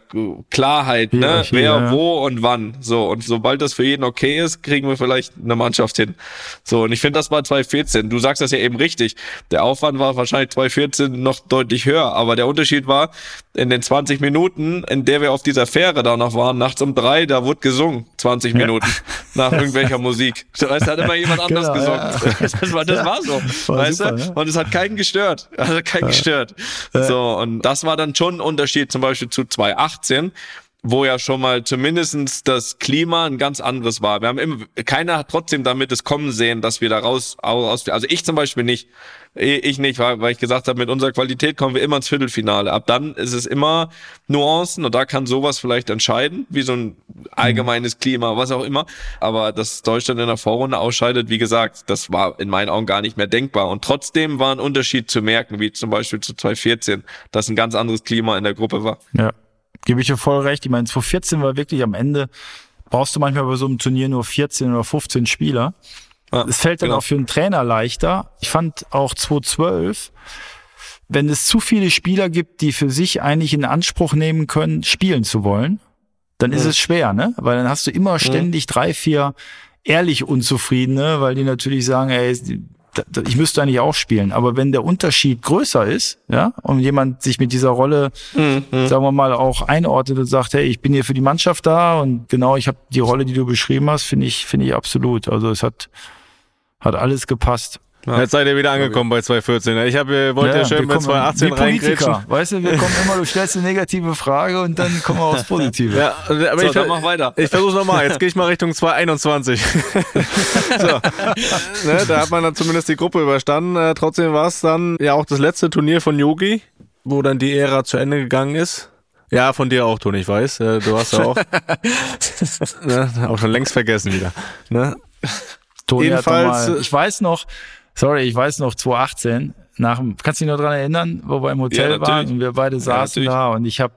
Klarheit, ne? Wer, ja. wo und wann. So. Und sobald das für jeden okay ist, kriegen wir vielleicht eine Mannschaft hin. So. Und ich finde, das war 2014. Du sagst das ja eben richtig. Der Aufwand war wahrscheinlich 2014 noch deutlich höher. Aber der Unterschied war, in den 20 Minuten, in der wir auf dieser Fähre da noch waren, nachts um drei, da wurde gesungen. 20 Minuten. Ja. Nach irgendwelcher Musik. Da weißt, hat immer jemand anders genau, gesungen. Ja. Das, war, das war so. War weißt super, du? Und es hat keinen gestört. Also keinen gestört. So, und das war dann schon ein Unterschied zum Beispiel zu 2018, wo ja schon mal zumindestens das Klima ein ganz anderes war. Wir haben immer, keiner hat trotzdem damit es kommen sehen, dass wir da raus, aus, also ich zum Beispiel nicht. Ich nicht, weil, ich gesagt habe, mit unserer Qualität kommen wir immer ins Viertelfinale. Ab dann ist es immer Nuancen und da kann sowas vielleicht entscheiden, wie so ein allgemeines Klima, was auch immer. Aber dass Deutschland in der Vorrunde ausscheidet, wie gesagt, das war in meinen Augen gar nicht mehr denkbar. Und trotzdem war ein Unterschied zu merken, wie zum Beispiel zu 2014, dass ein ganz anderes Klima in der Gruppe war. Ja, gebe ich dir voll recht. Ich meine, 2014 war wirklich am Ende, brauchst du manchmal bei so einem Turnier nur 14 oder 15 Spieler. Ja, es fällt dann genau. auch für einen Trainer leichter. Ich fand auch 2012, wenn es zu viele Spieler gibt, die für sich eigentlich in Anspruch nehmen können, spielen zu wollen, dann ist es schwer, ne? Weil dann hast du immer ständig drei, vier ehrlich Unzufriedene, weil die natürlich sagen, ey, ich müsste eigentlich auch spielen. Aber wenn der Unterschied größer ist, ja, und jemand sich mit dieser Rolle, mhm. sagen wir mal, auch einordnet und sagt, hey, ich bin hier für die Mannschaft da und genau, ich habe die Rolle, die du beschrieben hast, finde ich, finde ich absolut. Also es hat hat alles gepasst. Ja. Jetzt seid ihr wieder angekommen bei 2014. Ich habe, wollte ja, ja schön bei 2018 reingrätschen. Weißt du, wir kommen immer, du stellst eine negative Frage und dann kommen wir aufs Positive. Ja, aber so, ich, dann mach weiter. Ich versuche nochmal. Jetzt gehe ich mal Richtung 2021. so. ne, da hat man dann zumindest die Gruppe überstanden. Äh, trotzdem war es dann ja auch das letzte Turnier von Yogi, wo dann die Ära zu Ende gegangen ist. Ja, von dir auch, Toni, ich weiß. Äh, du hast ja auch, ne, auch schon längst vergessen wieder. Ne? Toni Jedenfalls, mal, ich weiß noch, sorry, ich weiß noch 2018, nach kannst du dich noch dran erinnern, wo wir im Hotel ja, waren und wir beide saßen ja, da und ich habe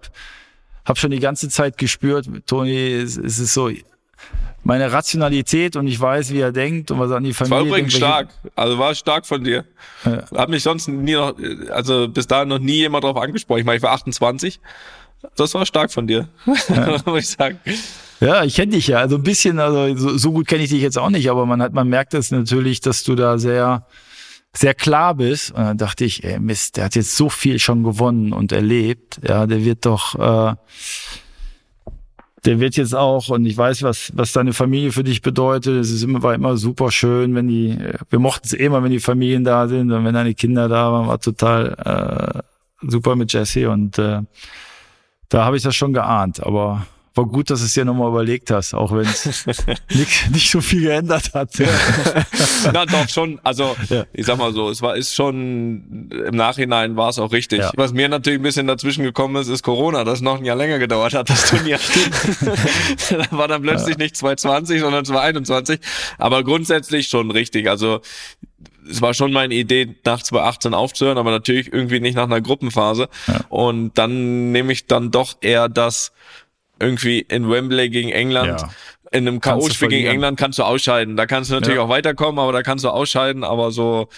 hab schon die ganze Zeit gespürt, Toni, es, es ist so, meine Rationalität und ich weiß, wie er denkt und was an die Familie war übrigens stark. Also war stark von dir. Ja. Hat mich sonst nie noch, also bis dahin noch nie jemand drauf angesprochen. Ich meine, ich war 28. Das war stark von dir, ja. muss ich sagen. Ja, ich kenne dich ja. Also ein bisschen, also so, so gut kenne ich dich jetzt auch nicht, aber man hat, man merkt es natürlich, dass du da sehr, sehr klar bist. Und dann dachte ich, ey, Mist, der hat jetzt so viel schon gewonnen und erlebt. Ja, der wird doch, äh, der wird jetzt auch, und ich weiß, was, was deine Familie für dich bedeutet. Es ist immer, war immer super schön, wenn die, wir mochten es eh immer, wenn die Familien da sind und wenn deine Kinder da waren, war total äh, super mit Jesse und äh, da habe ich das schon geahnt, aber war gut, dass du es dir nochmal überlegt hast, auch wenn es nicht, nicht so viel geändert hat. Ja. Na doch schon, also ja. ich sag mal so, es war ist schon im Nachhinein war es auch richtig. Ja. Was mir natürlich ein bisschen dazwischen gekommen ist, ist Corona, das noch ein Jahr länger gedauert hat, das Turnier. da war dann plötzlich nicht 220, sondern 221. Aber grundsätzlich schon richtig. Also es war schon meine Idee, nach 2018 aufzuhören, aber natürlich irgendwie nicht nach einer Gruppenphase. Und dann nehme ich dann doch eher das irgendwie in Wembley gegen England. Ja. In einem K.O.-Spiel gegen England kannst du ausscheiden. Da kannst du natürlich ja. auch weiterkommen, aber da kannst du ausscheiden. Aber so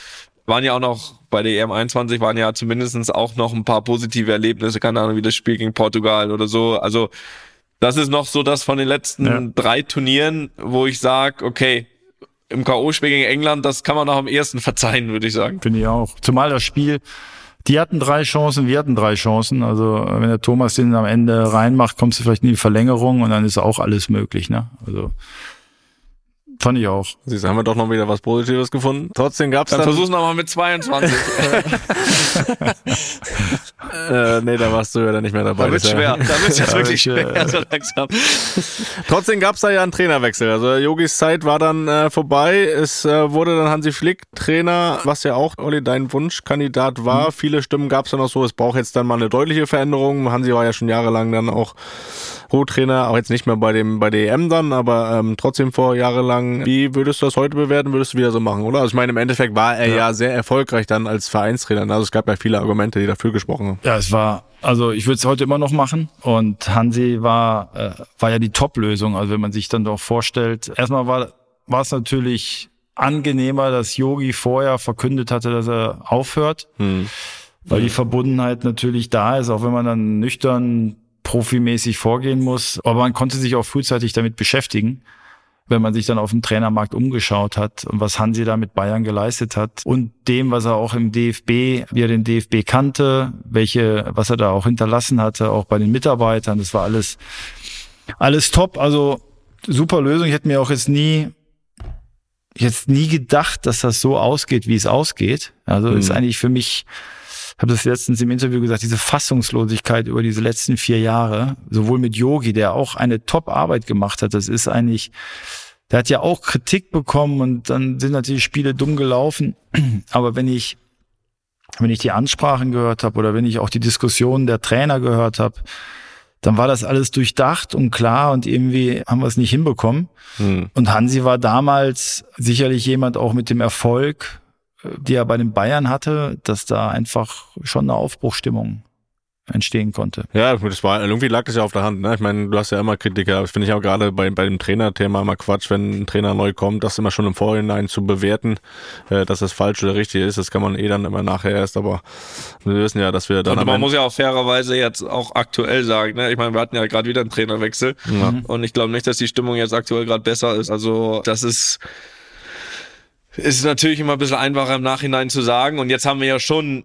waren ja auch noch bei der EM 21 waren ja zumindestens auch noch ein paar positive Erlebnisse, keine Ahnung, wie das Spiel gegen Portugal oder so. Also das ist noch so das von den letzten ja. drei Turnieren, wo ich sage, okay, im K.O.-Spiel gegen England, das kann man noch am ersten verzeihen, würde ich sagen. Finde ich auch. Zumal das Spiel die hatten drei Chancen, wir hatten drei Chancen. Also wenn der Thomas den am Ende reinmacht, kommst du vielleicht in die Verlängerung und dann ist auch alles möglich. Ne? Also Fand ich auch. Siehst du, haben wir doch noch wieder was Positives gefunden. Trotzdem gab's dann... Dann versuch's nochmal mit 22. äh, nee, da warst du ja dann nicht mehr dabei. Da wird's schwer. Da wird's jetzt wirklich schwer, so langsam. Trotzdem gab's da ja einen Trainerwechsel. Also Yogis Zeit war dann äh, vorbei. Es äh, wurde dann Hansi Flick Trainer, was ja auch, Olli, dein Wunschkandidat war. Mhm. Viele Stimmen gab's dann auch so, es braucht jetzt dann mal eine deutliche Veränderung. Hansi war ja schon jahrelang dann auch Co-Trainer, auch jetzt nicht mehr bei dem bei der EM dann, aber ähm, trotzdem vor jahrelang. Wie würdest du das heute bewerten? Würdest du wieder so machen, oder? Also ich meine, im Endeffekt war er ja, ja sehr erfolgreich dann als Vereinstrainer. Also es gab ja viele Argumente, die dafür gesprochen haben. Ja, es war also ich würde es heute immer noch machen und Hansi war äh, war ja die Top-Lösung. Also wenn man sich dann doch vorstellt, erstmal war war es natürlich angenehmer, dass Yogi vorher verkündet hatte, dass er aufhört, hm. weil die Verbundenheit natürlich da ist, auch wenn man dann nüchtern profimäßig vorgehen muss. Aber man konnte sich auch frühzeitig damit beschäftigen, wenn man sich dann auf dem Trainermarkt umgeschaut hat und was Hansi da mit Bayern geleistet hat und dem, was er auch im DFB, wie er den DFB kannte, welche, was er da auch hinterlassen hatte, auch bei den Mitarbeitern. Das war alles, alles top. Also super Lösung. Ich hätte mir auch jetzt nie jetzt nie gedacht, dass das so ausgeht, wie es ausgeht. Also mhm. ist eigentlich für mich ich habe das letztens im Interview gesagt, diese Fassungslosigkeit über diese letzten vier Jahre, sowohl mit Yogi, der auch eine Top-Arbeit gemacht hat, das ist eigentlich, der hat ja auch Kritik bekommen und dann sind natürlich Spiele dumm gelaufen. Aber wenn ich, wenn ich die Ansprachen gehört habe oder wenn ich auch die Diskussionen der Trainer gehört habe, dann war das alles durchdacht und klar und irgendwie haben wir es nicht hinbekommen. Hm. Und Hansi war damals sicherlich jemand auch mit dem Erfolg, die er bei den Bayern hatte, dass da einfach schon eine Aufbruchstimmung entstehen konnte. Ja, das war irgendwie lag das ja auf der Hand. Ne? Ich meine, du hast ja immer Kritiker. Das finde ich auch gerade bei, bei dem Trainerthema immer Quatsch, wenn ein Trainer neu kommt, das immer schon im Vorhinein zu bewerten, äh, dass das falsch oder richtig ist. Das kann man eh dann immer nachher erst. Aber wir wissen ja, dass wir dann. Und man muss ja auch fairerweise jetzt auch aktuell sagen. Ne? Ich meine, wir hatten ja gerade wieder einen Trainerwechsel ja. und ich glaube nicht, dass die Stimmung jetzt aktuell gerade besser ist. Also das ist ist natürlich immer ein bisschen einfacher im Nachhinein zu sagen. Und jetzt haben wir ja schon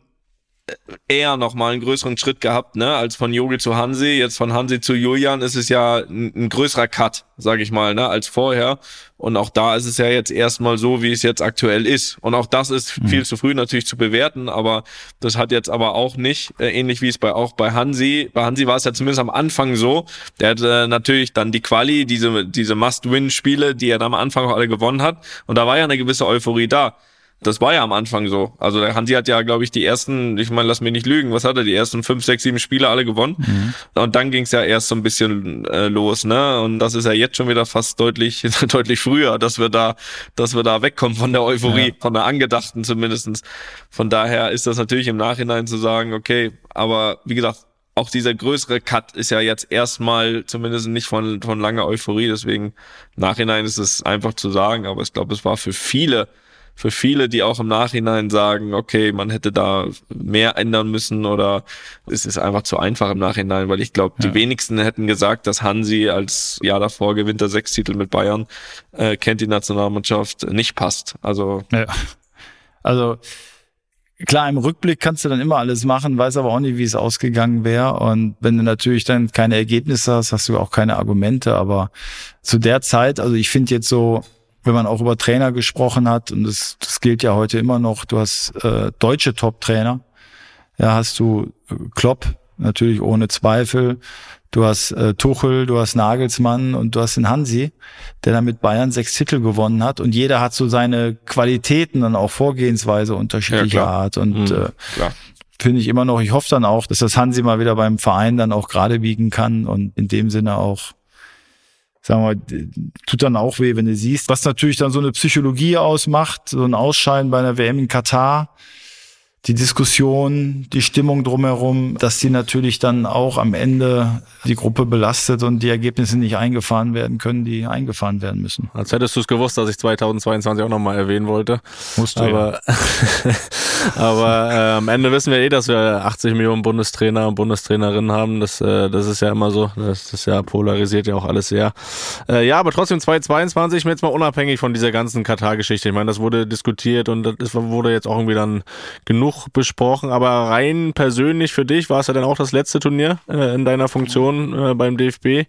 eher noch mal einen größeren Schritt gehabt, ne, als von Yogi zu Hansi. Jetzt von Hansi zu Julian ist es ja ein, ein größerer Cut, sage ich mal, ne, als vorher. Und auch da ist es ja jetzt erstmal so, wie es jetzt aktuell ist. Und auch das ist mhm. viel zu früh natürlich zu bewerten, aber das hat jetzt aber auch nicht, äh, ähnlich wie es bei auch bei Hansi, bei Hansi war es ja zumindest am Anfang so, der hat äh, natürlich dann die Quali, diese, diese Must-Win-Spiele, die er dann am Anfang auch alle gewonnen hat. Und da war ja eine gewisse Euphorie da. Das war ja am Anfang so. Also der Hansi hat ja, glaube ich, die ersten, ich meine, lass mich nicht lügen, was hat er, die ersten fünf, sechs, sieben Spiele alle gewonnen. Mhm. Und dann ging es ja erst so ein bisschen äh, los, ne? Und das ist ja jetzt schon wieder fast deutlich, deutlich früher, dass wir da, dass wir da wegkommen von der Euphorie, ja. von der angedachten zumindestens. Von daher ist das natürlich im Nachhinein zu sagen, okay, aber wie gesagt, auch dieser größere Cut ist ja jetzt erstmal zumindest nicht von, von langer Euphorie, deswegen im Nachhinein ist es einfach zu sagen, aber ich glaube, es war für viele, für viele, die auch im Nachhinein sagen, okay, man hätte da mehr ändern müssen oder es ist einfach zu einfach im Nachhinein, weil ich glaube, ja. die wenigsten hätten gesagt, dass Hansi als Jahr davor gewinnt er sechs Titel mit Bayern, äh, kennt die Nationalmannschaft, nicht passt. Also. Ja. Also, klar, im Rückblick kannst du dann immer alles machen, weiß aber auch nicht, wie es ausgegangen wäre. Und wenn du natürlich dann keine Ergebnisse hast, hast du auch keine Argumente. Aber zu der Zeit, also ich finde jetzt so, wenn man auch über Trainer gesprochen hat, und das, das gilt ja heute immer noch, du hast äh, deutsche Top-Trainer, ja, hast du äh, Klopp, natürlich ohne Zweifel, du hast äh, Tuchel, du hast Nagelsmann und du hast den Hansi, der dann mit Bayern sechs Titel gewonnen hat. Und jeder hat so seine Qualitäten und auch Vorgehensweise unterschiedlicher ja, Art. Und mhm, äh, finde ich immer noch, ich hoffe dann auch, dass das Hansi mal wieder beim Verein dann auch gerade biegen kann und in dem Sinne auch sagen wir, tut dann auch weh, wenn du siehst, was natürlich dann so eine Psychologie ausmacht, so ein Ausscheiden bei einer WM in Katar, die Diskussion, die Stimmung drumherum, dass die natürlich dann auch am Ende die Gruppe belastet und die Ergebnisse nicht eingefahren werden können, die eingefahren werden müssen. Als hättest du es gewusst, dass ich 2022 auch nochmal erwähnen wollte. Musst du aber, ja. aber äh, am Ende wissen wir eh, dass wir 80 Millionen Bundestrainer und Bundestrainerinnen haben. Das, äh, das ist ja immer so. Das ist ja polarisiert ja auch alles sehr. Äh, ja, aber trotzdem 2022 jetzt mal unabhängig von dieser ganzen Katar-Geschichte. Ich meine, das wurde diskutiert und das wurde jetzt auch irgendwie dann genug genug besprochen, aber rein persönlich für dich war es ja dann auch das letzte Turnier äh, in deiner Funktion äh, beim DFB.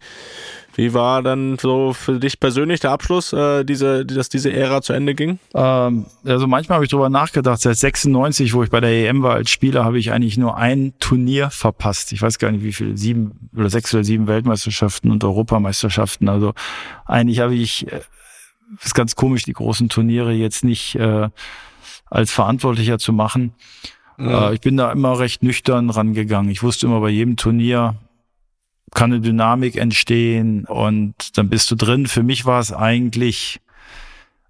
Wie war dann so für dich persönlich der Abschluss, äh, diese, dass diese Ära zu Ende ging? Ähm, also manchmal habe ich drüber nachgedacht. Seit 96, wo ich bei der EM war als Spieler, habe ich eigentlich nur ein Turnier verpasst. Ich weiß gar nicht, wie viele, sieben oder sechs oder sieben Weltmeisterschaften und Europameisterschaften. Also eigentlich habe ich, äh, ist ganz komisch, die großen Turniere jetzt nicht äh, als Verantwortlicher zu machen. Ja. Äh, ich bin da immer recht nüchtern rangegangen. Ich wusste immer bei jedem Turnier, kann eine Dynamik entstehen und dann bist du drin. Für mich war es eigentlich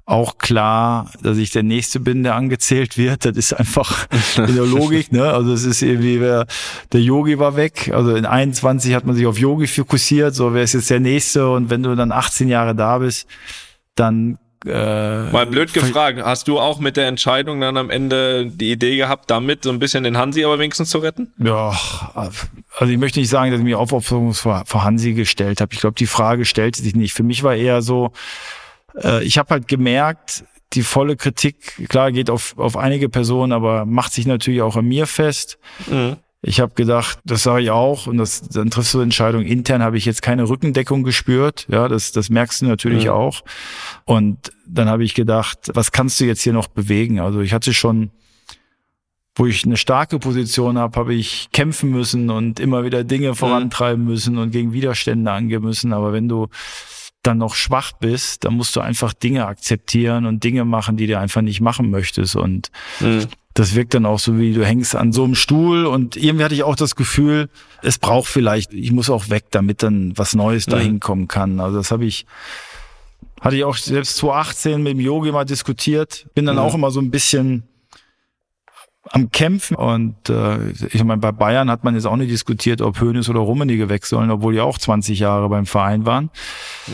auch klar, dass ich der Nächste bin, der angezählt wird. Das ist einfach in der Logik, ne? Also es ist irgendwie, wer, der Yogi war weg. Also in 21 hat man sich auf Yogi fokussiert, so wer ist jetzt der Nächste und wenn du dann 18 Jahre da bist, dann Mal blöd gefragt, hast du auch mit der Entscheidung dann am Ende die Idee gehabt, damit so ein bisschen den Hansi aber wenigstens zu retten? Ja, also ich möchte nicht sagen, dass ich mich Aufopferung vor, vor Hansi gestellt habe. Ich glaube, die Frage stellte sich nicht. Für mich war eher so, äh, ich habe halt gemerkt, die volle Kritik, klar, geht auf, auf einige Personen, aber macht sich natürlich auch an mir fest. Mhm. Ich habe gedacht, das sage ich auch, und das, dann triffst du Entscheidung. Intern habe ich jetzt keine Rückendeckung gespürt. Ja, das, das merkst du natürlich ja. auch. Und dann habe ich gedacht, was kannst du jetzt hier noch bewegen? Also ich hatte schon, wo ich eine starke Position habe, habe ich kämpfen müssen und immer wieder Dinge vorantreiben müssen und gegen Widerstände angehen müssen. Aber wenn du dann noch schwach bist, dann musst du einfach Dinge akzeptieren und Dinge machen, die du einfach nicht machen möchtest. Und mhm das wirkt dann auch so wie du hängst an so einem Stuhl und irgendwie hatte ich auch das Gefühl, es braucht vielleicht, ich muss auch weg, damit dann was Neues mhm. dahin kommen kann. Also das habe ich, hatte ich auch selbst 2018 mit dem Yogi mal diskutiert, bin dann mhm. auch immer so ein bisschen am Kämpfen. Und äh, ich meine, bei Bayern hat man jetzt auch nicht diskutiert, ob Hönes oder Rummenigge weg sollen, obwohl die auch 20 Jahre beim Verein waren.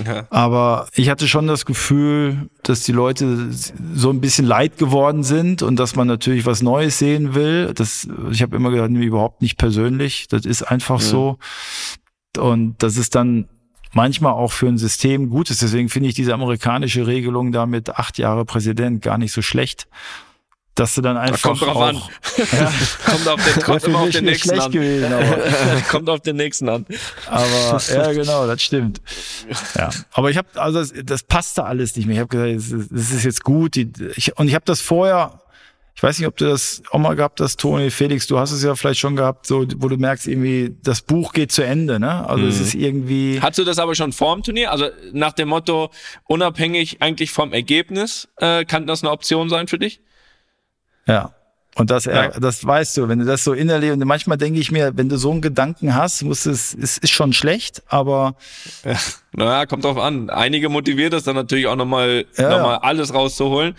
Ja. Aber ich hatte schon das Gefühl, dass die Leute so ein bisschen leid geworden sind und dass man natürlich was Neues sehen will. Das, ich habe immer gesagt, überhaupt nicht persönlich. Das ist einfach ja. so. Und das ist dann manchmal auch für ein System gut ist. Deswegen finde ich diese amerikanische Regelung da mit acht Jahre Präsident gar nicht so schlecht dass du dann einfach kommt drauf auch, an. Ja, kommt auf den, kommt immer auf den nächsten an. Gewesen, aber. kommt auf den nächsten an. Aber ja, genau, das stimmt. Ja, aber ich habe also das, das passte alles nicht mehr. Ich habe gesagt, das ist jetzt gut. Ich, und ich habe das vorher. Ich weiß nicht, ob du das auch mal gehabt hast, Toni, Felix, du hast es ja vielleicht schon gehabt, so, wo du merkst irgendwie, das Buch geht zu Ende, ne? Also mhm. es ist irgendwie. Hattest du das aber schon vor dem Turnier? Also nach dem Motto, unabhängig eigentlich vom Ergebnis, äh, kann das eine Option sein für dich? Ja. Und das, ja. das weißt du, wenn du das so innerlich, und manchmal denke ich mir, wenn du so einen Gedanken hast, muss es, es ist schon schlecht, aber. Ja, naja, kommt drauf an. Einige motiviert es dann natürlich auch nochmal, ja, nochmal alles rauszuholen.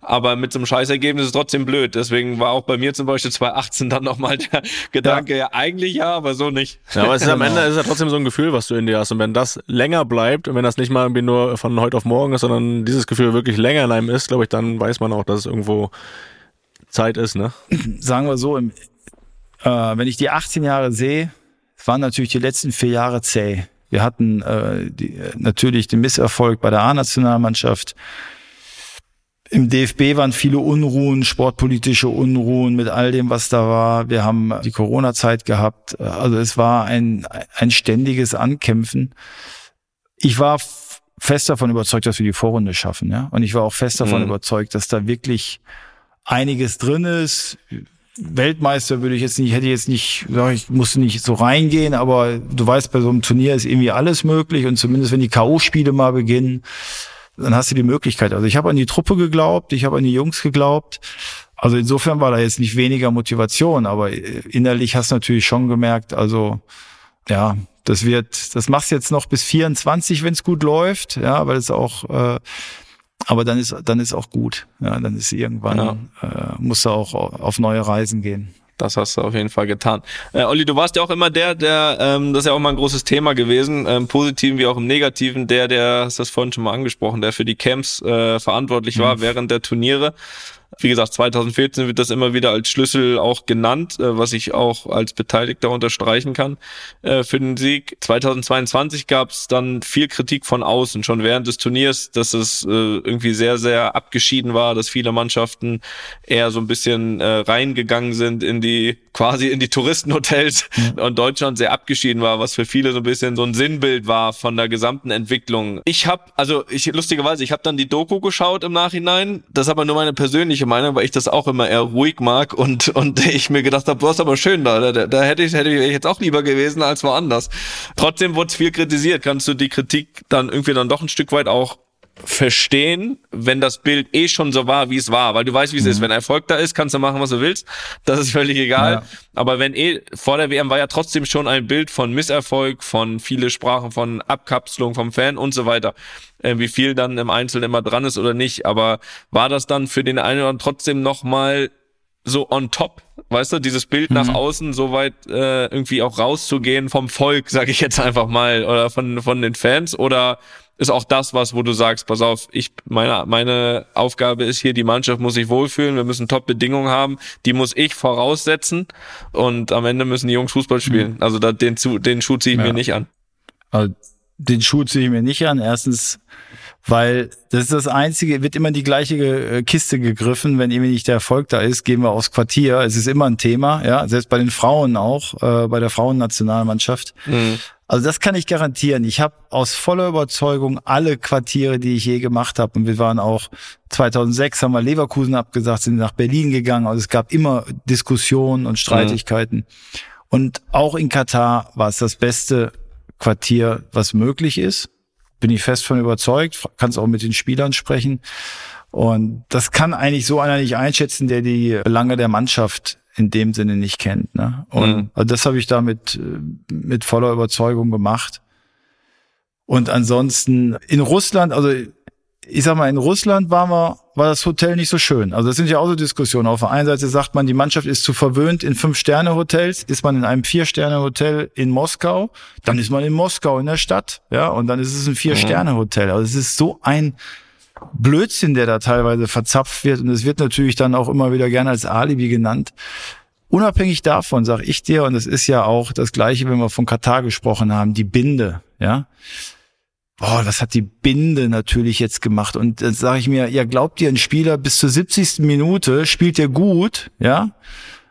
aber mit so einem Scheißergebnis ist es trotzdem blöd. Deswegen war auch bei mir zum Beispiel 2018 dann nochmal der Gedanke, ja. ja. eigentlich ja, aber so nicht. Ja, aber es ist am Ende ist ja trotzdem so ein Gefühl, was du in dir hast. Und wenn das länger bleibt und wenn das nicht mal irgendwie nur von heute auf morgen ist, sondern dieses Gefühl wirklich länger in einem ist, glaube ich, dann weiß man auch, dass es irgendwo Zeit ist, ne? Sagen wir so, im, äh, wenn ich die 18 Jahre sehe, waren natürlich die letzten vier Jahre zäh. Wir hatten äh, die, natürlich den Misserfolg bei der A-Nationalmannschaft. Im DFB waren viele Unruhen, sportpolitische Unruhen mit all dem, was da war. Wir haben die Corona-Zeit gehabt. Also es war ein, ein ständiges Ankämpfen. Ich war fest davon überzeugt, dass wir die Vorrunde schaffen. Ja? Und ich war auch fest davon mhm. überzeugt, dass da wirklich einiges drin ist. Weltmeister würde ich jetzt nicht, hätte ich jetzt nicht, ich, musste nicht so reingehen, aber du weißt, bei so einem Turnier ist irgendwie alles möglich und zumindest wenn die K.O.-Spiele mal beginnen, dann hast du die Möglichkeit. Also ich habe an die Truppe geglaubt, ich habe an die Jungs geglaubt. Also insofern war da jetzt nicht weniger Motivation, aber innerlich hast du natürlich schon gemerkt, also ja, das wird, das machst jetzt noch bis 24, wenn es gut läuft, ja, weil es auch äh, aber dann ist dann ist auch gut. Ja, dann ist irgendwann ja. äh, musst du auch auf neue Reisen gehen. Das hast du auf jeden Fall getan. Äh, Olli, du warst ja auch immer der, der, ähm, das ist ja auch mal ein großes Thema gewesen, ähm, positiven wie auch im negativen, der, der, hast das vorhin schon mal angesprochen, der für die Camps äh, verantwortlich war mhm. während der Turniere. Wie gesagt, 2014 wird das immer wieder als Schlüssel auch genannt, äh, was ich auch als Beteiligter unterstreichen kann äh, für den Sieg. 2022 gab es dann viel Kritik von außen, schon während des Turniers, dass es äh, irgendwie sehr, sehr abgeschieden war, dass viele Mannschaften eher so ein bisschen reingegangen sind in die, quasi in die Touristenhotels mhm. und Deutschland sehr abgeschieden war, was für viele so ein bisschen so ein Sinnbild war von der gesamten Entwicklung. Ich habe, also ich lustigerweise, ich habe dann die Doku geschaut im Nachhinein, das ist aber nur meine persönliche Meinung, weil ich das auch immer eher ruhig mag und, und ich mir gedacht habe, du hast aber schön da, da, da hätte ich, hätte ich jetzt auch lieber gewesen als woanders. Trotzdem wurde es viel kritisiert. Kannst du die Kritik dann irgendwie dann doch ein Stück weit auch verstehen, wenn das Bild eh schon so war, wie es war, weil du weißt, wie es mhm. ist. Wenn Erfolg da ist, kannst du machen, was du willst. Das ist völlig egal. Ja. Aber wenn eh vor der WM war ja trotzdem schon ein Bild von Misserfolg, von viele Sprachen von Abkapselung vom Fan und so weiter. Äh, wie viel dann im Einzelnen immer dran ist oder nicht. Aber war das dann für den einen oder anderen trotzdem nochmal so on top, weißt du, dieses Bild mhm. nach außen so weit äh, irgendwie auch rauszugehen vom Volk, sag ich jetzt einfach mal, oder von von den Fans oder ist auch das was, wo du sagst, pass auf, ich meine meine Aufgabe ist hier, die Mannschaft muss sich wohlfühlen, wir müssen Top Bedingungen haben, die muss ich voraussetzen und am Ende müssen die Jungs Fußball spielen. Mhm. Also da, den den Schuh ziehe ich ja. mir nicht an. Also, den Schuh ziehe ich mir nicht an. Erstens weil das ist das Einzige, wird immer die gleiche äh, Kiste gegriffen, wenn irgendwie nicht der Erfolg da ist, gehen wir aufs Quartier. Es ist immer ein Thema, ja, selbst bei den Frauen auch, äh, bei der Frauennationalmannschaft. Mhm. Also das kann ich garantieren. Ich habe aus voller Überzeugung alle Quartiere, die ich je gemacht habe, und wir waren auch 2006 haben wir Leverkusen abgesagt, sind nach Berlin gegangen. Also es gab immer Diskussionen und Streitigkeiten. Mhm. Und auch in Katar war es das beste Quartier, was möglich ist bin ich fest von überzeugt, kann es auch mit den Spielern sprechen. Und das kann eigentlich so einer nicht einschätzen, der die Belange der Mannschaft in dem Sinne nicht kennt. Ne? Und mhm. also das habe ich damit äh, mit voller Überzeugung gemacht. Und ansonsten in Russland, also ich sag mal, in Russland waren wir, war das Hotel nicht so schön. Also das sind ja auch so Diskussionen. Auf der einen Seite sagt man, die Mannschaft ist zu verwöhnt in Fünf-Sterne-Hotels. Ist man in einem Vier-Sterne-Hotel in Moskau, dann ist man in Moskau in der Stadt, ja, und dann ist es ein Vier-Sterne-Hotel. Also es ist so ein Blödsinn, der da teilweise verzapft wird. Und es wird natürlich dann auch immer wieder gerne als Alibi genannt. Unabhängig davon sage ich dir, und es ist ja auch das Gleiche, wenn wir von Katar gesprochen haben, die Binde, ja boah, das hat die Binde natürlich jetzt gemacht. Und dann sage ich mir, ja, glaubt ihr, ein Spieler bis zur 70. Minute spielt er gut, ja?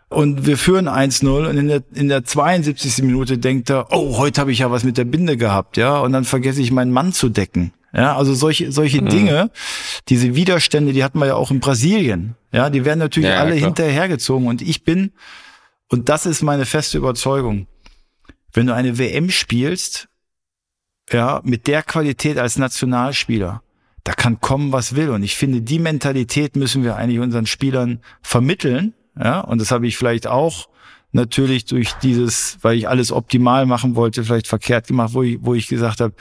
Und wir führen 1-0 und in der, in der 72. Minute denkt er, oh, heute habe ich ja was mit der Binde gehabt, ja? Und dann vergesse ich meinen Mann zu decken. Ja, also solche, solche mhm. Dinge, diese Widerstände, die hatten wir ja auch in Brasilien. Ja, die werden natürlich ja, alle klar. hinterhergezogen. Und ich bin, und das ist meine feste Überzeugung, wenn du eine WM spielst, ja, mit der Qualität als Nationalspieler, da kann kommen, was will. Und ich finde, die Mentalität müssen wir eigentlich unseren Spielern vermitteln. Ja, und das habe ich vielleicht auch natürlich durch dieses, weil ich alles optimal machen wollte, vielleicht verkehrt gemacht, wo ich, wo ich gesagt habe,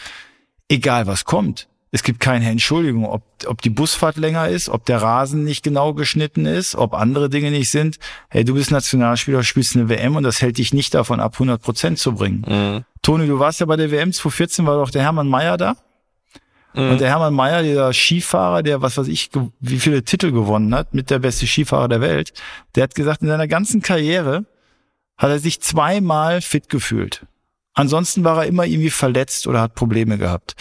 egal was kommt, Es gibt keine Entschuldigung, ob, ob die Busfahrt länger ist, ob der Rasen nicht genau geschnitten ist, ob andere Dinge nicht sind. Hey, du bist Nationalspieler, spielst eine WM und das hält dich nicht davon ab, 100 Prozent zu bringen. Mhm. Toni, du warst ja bei der WM 2014, war doch der Hermann Mayer da? Mhm. Und der Hermann Mayer, dieser Skifahrer, der was weiß ich, wie viele Titel gewonnen hat, mit der beste Skifahrer der Welt, der hat gesagt, in seiner ganzen Karriere hat er sich zweimal fit gefühlt. Ansonsten war er immer irgendwie verletzt oder hat Probleme gehabt.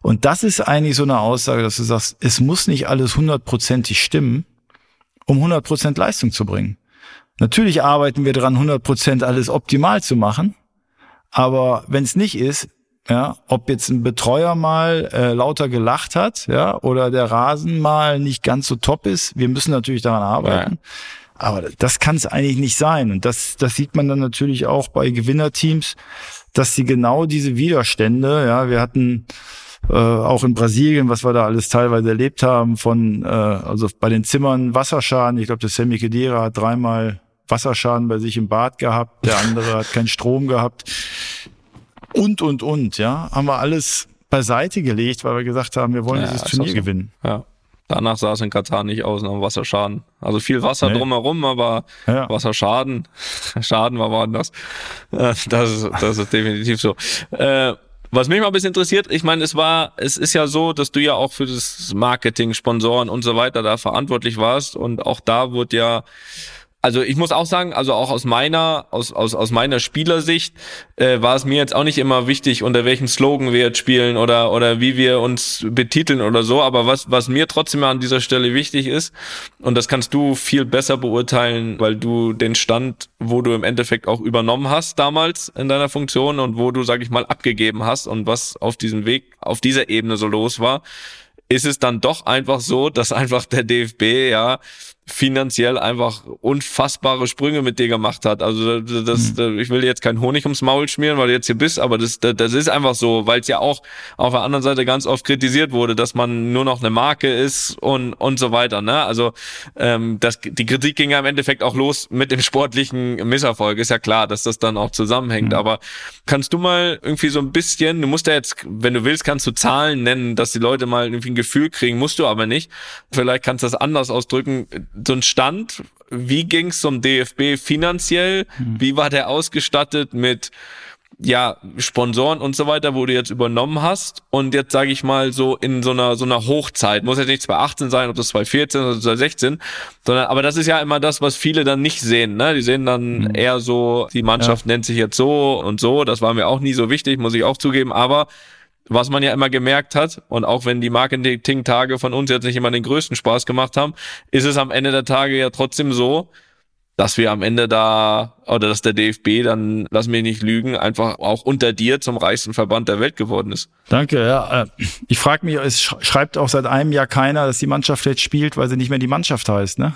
Und das ist eigentlich so eine Aussage, dass du sagst, es muss nicht alles hundertprozentig stimmen, um hundertprozent Leistung zu bringen. Natürlich arbeiten wir dran, hundertprozent alles optimal zu machen. Aber wenn es nicht ist, ja, ob jetzt ein Betreuer mal äh, lauter gelacht hat, ja, oder der Rasen mal nicht ganz so top ist, wir müssen natürlich daran arbeiten. Ja. Aber das kann es eigentlich nicht sein. Und das, das sieht man dann natürlich auch bei Gewinnerteams, dass sie genau diese Widerstände, ja, wir hatten äh, auch in Brasilien, was wir da alles teilweise erlebt haben, von äh, also bei den Zimmern Wasserschaden. Ich glaube, der Sammy Kedira hat dreimal Wasserschaden bei sich im Bad gehabt, der andere hat keinen Strom gehabt. Und, und, und, ja, haben wir alles beiseite gelegt, weil wir gesagt haben, wir wollen ja, dieses Turnier so. gewinnen. Ja. Danach sah es in Katar nicht aus nach Wasserschaden. Also viel Wasser nee. drumherum, aber ja. Wasserschaden, Schaden war woanders. Äh, das ist, das ist definitiv so. Äh, was mich mal ein bisschen interessiert, ich meine, es war, es ist ja so, dass du ja auch für das Marketing, Sponsoren und so weiter da verantwortlich warst und auch da wurde ja also ich muss auch sagen, also auch aus meiner, aus, aus, aus meiner Spielersicht äh, war es mir jetzt auch nicht immer wichtig, unter welchem Slogan wir jetzt spielen oder, oder wie wir uns betiteln oder so. Aber was, was mir trotzdem an dieser Stelle wichtig ist, und das kannst du viel besser beurteilen, weil du den Stand, wo du im Endeffekt auch übernommen hast damals in deiner Funktion und wo du, sag ich mal, abgegeben hast und was auf diesem Weg, auf dieser Ebene so los war, ist es dann doch einfach so, dass einfach der DFB ja finanziell einfach unfassbare Sprünge mit dir gemacht hat. Also das, mhm. ich will jetzt keinen Honig ums Maul schmieren, weil du jetzt hier bist, aber das, das ist einfach so, weil es ja auch auf der anderen Seite ganz oft kritisiert wurde, dass man nur noch eine Marke ist und und so weiter. Ne? Also ähm, das, die Kritik ging ja im Endeffekt auch los mit dem sportlichen Misserfolg. Ist ja klar, dass das dann auch zusammenhängt. Mhm. Aber kannst du mal irgendwie so ein bisschen, du musst ja jetzt, wenn du willst, kannst du Zahlen nennen, dass die Leute mal irgendwie ein Gefühl kriegen, musst du aber nicht. Vielleicht kannst du das anders ausdrücken so ein Stand, wie ging es zum DFB finanziell? Mhm. Wie war der ausgestattet mit ja, Sponsoren und so weiter, wo du jetzt übernommen hast und jetzt sage ich mal so in so einer so einer Hochzeit, muss jetzt nicht 2018 sein, ob das 2014 oder 2016, sondern aber das ist ja immer das, was viele dann nicht sehen, ne? Die sehen dann mhm. eher so, die Mannschaft ja. nennt sich jetzt so und so, das war mir auch nie so wichtig, muss ich auch zugeben, aber was man ja immer gemerkt hat, und auch wenn die Marketing-Tage von uns jetzt nicht immer den größten Spaß gemacht haben, ist es am Ende der Tage ja trotzdem so, dass wir am Ende da, oder dass der DFB dann, lass mich nicht lügen, einfach auch unter dir zum reichsten Verband der Welt geworden ist. Danke, ja. Äh, ich frage mich, es schreibt auch seit einem Jahr keiner, dass die Mannschaft jetzt spielt, weil sie nicht mehr die Mannschaft heißt, ne?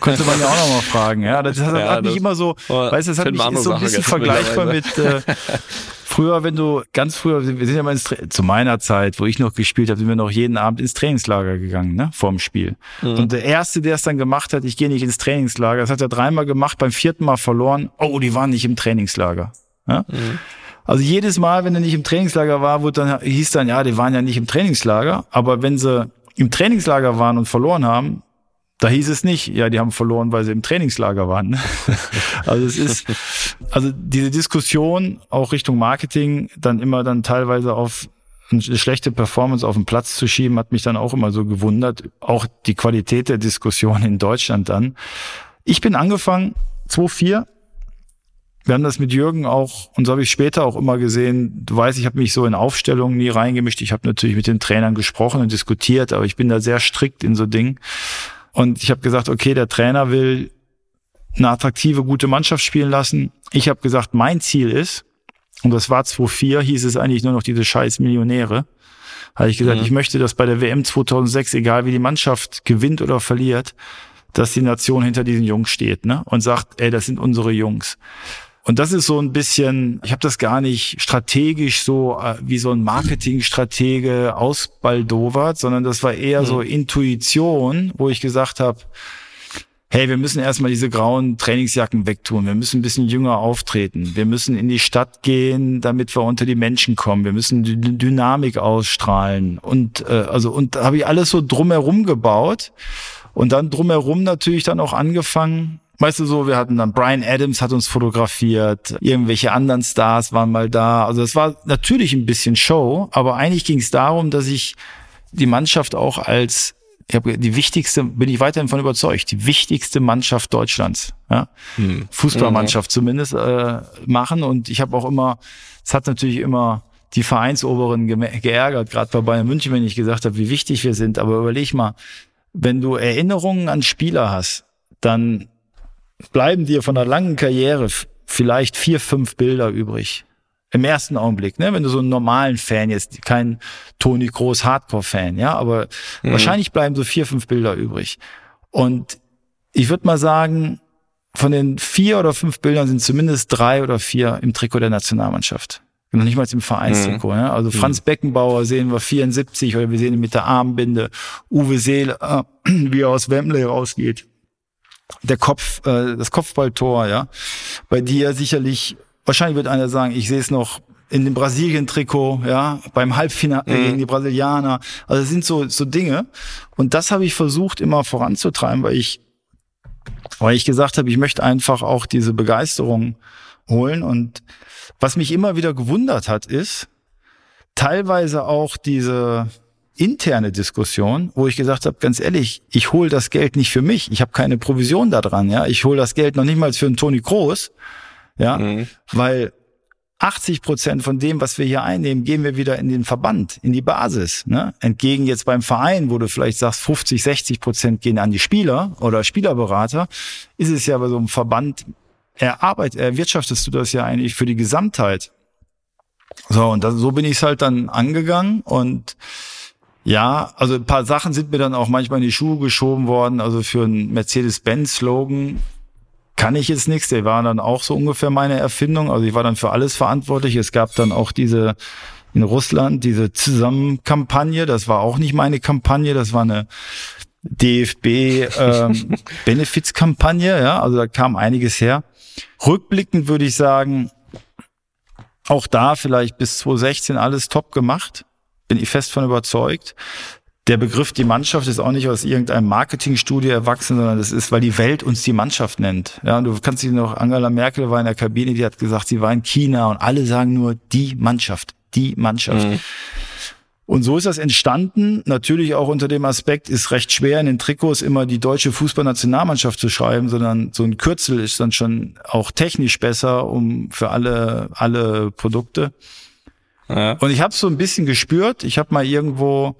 Könnte man ja auch nochmal fragen, ja. Das hat, ja, hat mich immer so, weißt du, das hat mich ist so ein bisschen vergleichbar mit, äh, Früher, wenn du ganz früher, wir sind ja mal ins, zu meiner Zeit, wo ich noch gespielt habe, sind wir noch jeden Abend ins Trainingslager gegangen, ne, vorm Spiel. Mhm. Und der erste, der es dann gemacht hat, ich gehe nicht ins Trainingslager, das hat er dreimal gemacht, beim vierten Mal verloren. Oh, die waren nicht im Trainingslager. Ja? Mhm. Also jedes Mal, wenn er nicht im Trainingslager war, wurde dann hieß dann, ja, die waren ja nicht im Trainingslager, aber wenn sie im Trainingslager waren und verloren haben, da hieß es nicht, ja, die haben verloren, weil sie im Trainingslager waren. also es ist, also diese Diskussion auch Richtung Marketing dann immer dann teilweise auf eine schlechte Performance auf den Platz zu schieben, hat mich dann auch immer so gewundert. Auch die Qualität der Diskussion in Deutschland dann. Ich bin angefangen, 2-4. Wir haben das mit Jürgen auch, und so habe ich später auch immer gesehen, du weißt, ich habe mich so in Aufstellungen nie reingemischt. Ich habe natürlich mit den Trainern gesprochen und diskutiert, aber ich bin da sehr strikt in so Dingen. Und ich habe gesagt, okay, der Trainer will eine attraktive, gute Mannschaft spielen lassen. Ich habe gesagt, mein Ziel ist, und das war 2004, hieß es eigentlich nur noch diese scheiß Millionäre, habe ich gesagt, mhm. ich möchte, dass bei der WM 2006, egal wie die Mannschaft gewinnt oder verliert, dass die Nation hinter diesen Jungs steht ne? und sagt, ey, das sind unsere Jungs. Und das ist so ein bisschen, ich habe das gar nicht strategisch so äh, wie so ein Marketingstratege ausbaldowert, sondern das war eher mhm. so Intuition, wo ich gesagt habe, hey, wir müssen erstmal diese grauen Trainingsjacken wegtun. Wir müssen ein bisschen jünger auftreten. Wir müssen in die Stadt gehen, damit wir unter die Menschen kommen. Wir müssen die Dynamik ausstrahlen. Und äh, also und da habe ich alles so drumherum gebaut. Und dann drumherum natürlich dann auch angefangen, Weißt du so, wir hatten dann Brian Adams hat uns fotografiert, irgendwelche anderen Stars waren mal da. Also es war natürlich ein bisschen Show, aber eigentlich ging es darum, dass ich die Mannschaft auch als ich habe die wichtigste, bin ich weiterhin von überzeugt, die wichtigste Mannschaft Deutschlands, ja? Hm. Fußballmannschaft mhm. zumindest äh, machen. Und ich habe auch immer, es hat natürlich immer die Vereinsoberen geärgert, gerade bei Bayern München, wenn ich gesagt habe, wie wichtig wir sind. Aber überleg mal, wenn du Erinnerungen an Spieler hast, dann bleiben dir von einer langen Karriere vielleicht vier, fünf Bilder übrig. Im ersten Augenblick, ne? Wenn du so einen normalen Fan jetzt, kein Toni Groß Hardcore-Fan, ja, aber mhm. wahrscheinlich bleiben so vier, fünf Bilder übrig. Und ich würde mal sagen, von den vier oder fünf Bildern sind zumindest drei oder vier im Trikot der Nationalmannschaft. Noch nicht mal im Vereinstrikot. Mhm. Ja? Also Franz mhm. Beckenbauer sehen wir 74 oder wir sehen ihn mit der Armbinde. Uwe Seele, äh, wie er aus Wembley rausgeht. Der Kopf, äh, das Kopfballtor, ja. Bei dir sicherlich Wahrscheinlich wird einer sagen, ich sehe es noch in dem Brasilien-Trikot, ja, beim Halbfinale mhm. gegen die Brasilianer. Also es sind so, so Dinge. Und das habe ich versucht immer voranzutreiben, weil ich, weil ich gesagt habe, ich möchte einfach auch diese Begeisterung holen. Und was mich immer wieder gewundert hat, ist teilweise auch diese interne Diskussion, wo ich gesagt habe, ganz ehrlich, ich hole das Geld nicht für mich. Ich habe keine Provision da dran, ja. Ich hole das Geld noch nicht mal für einen Toni Kroos, ja, mhm. weil 80 Prozent von dem, was wir hier einnehmen, gehen wir wieder in den Verband, in die Basis. Ne? Entgegen jetzt beim Verein, wo du vielleicht sagst, 50, 60 Prozent gehen an die Spieler oder Spielerberater, ist es ja bei so einem Verband, erarbeit, erwirtschaftest du das ja eigentlich für die Gesamtheit. So, und das, so bin ich es halt dann angegangen und ja, also ein paar Sachen sind mir dann auch manchmal in die Schuhe geschoben worden. Also für einen Mercedes-Benz-Slogan kann ich jetzt nichts. Der war dann auch so ungefähr meine Erfindung. Also ich war dann für alles verantwortlich. Es gab dann auch diese in Russland diese Zusammenkampagne. Das war auch nicht meine Kampagne. Das war eine DFB ähm. Ja, also da kam einiges her. Rückblickend würde ich sagen, auch da vielleicht bis 2016 alles top gemacht. Bin ich fest von überzeugt der Begriff die Mannschaft ist auch nicht aus irgendeinem Marketingstudie erwachsen, sondern das ist, weil die Welt uns die Mannschaft nennt. Ja, und du kannst dich noch, Angela Merkel war in der Kabine, die hat gesagt, sie war in China und alle sagen nur die Mannschaft, die Mannschaft. Mhm. Und so ist das entstanden. Natürlich auch unter dem Aspekt ist recht schwer in den Trikots immer die deutsche Fußballnationalmannschaft zu schreiben, sondern so ein Kürzel ist dann schon auch technisch besser, um für alle alle Produkte. Ja. Und ich habe so ein bisschen gespürt. Ich habe mal irgendwo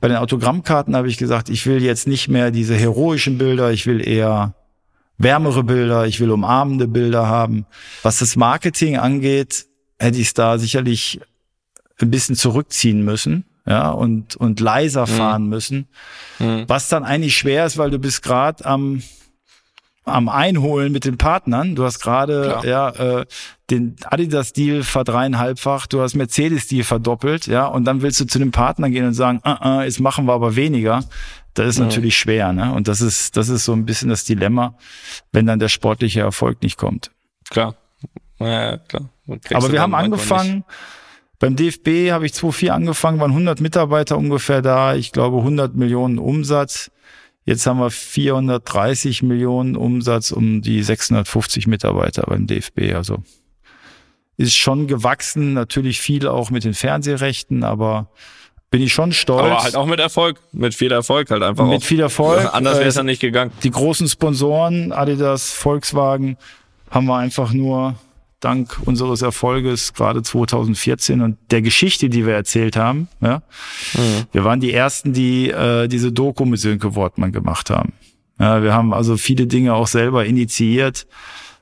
bei den Autogrammkarten habe ich gesagt, ich will jetzt nicht mehr diese heroischen Bilder, ich will eher wärmere Bilder, ich will umarmende Bilder haben. Was das Marketing angeht, hätte ich es da sicherlich ein bisschen zurückziehen müssen, ja, und, und leiser mhm. fahren müssen. Mhm. Was dann eigentlich schwer ist, weil du bist gerade am am Einholen mit den Partnern. Du hast gerade ja äh, den Adidas-Deal verdreieinhalbfach, du hast Mercedes-Deal verdoppelt, ja, und dann willst du zu den Partnern gehen und sagen, uh -uh, jetzt machen wir aber weniger. Das ist ja. natürlich schwer, ne? Und das ist, das ist so ein bisschen das Dilemma, wenn dann der sportliche Erfolg nicht kommt. Klar. Ja, klar. Aber wir haben angefangen, beim DFB habe ich 2,4 angefangen, waren 100 Mitarbeiter ungefähr da, ich glaube 100 Millionen Umsatz. Jetzt haben wir 430 Millionen Umsatz um die 650 Mitarbeiter beim DFB. Also ist schon gewachsen, natürlich viel auch mit den Fernsehrechten, aber bin ich schon stolz. Aber halt auch mit Erfolg, mit viel Erfolg halt einfach. Mit auch. viel Erfolg. Anders wäre es dann nicht gegangen. Die großen Sponsoren, Adidas, Volkswagen, haben wir einfach nur dank unseres Erfolges gerade 2014 und der Geschichte, die wir erzählt haben. Ja, mhm. Wir waren die ersten, die äh, diese Doku mit Sönke Wortmann gemacht haben. Ja, wir haben also viele Dinge auch selber initiiert,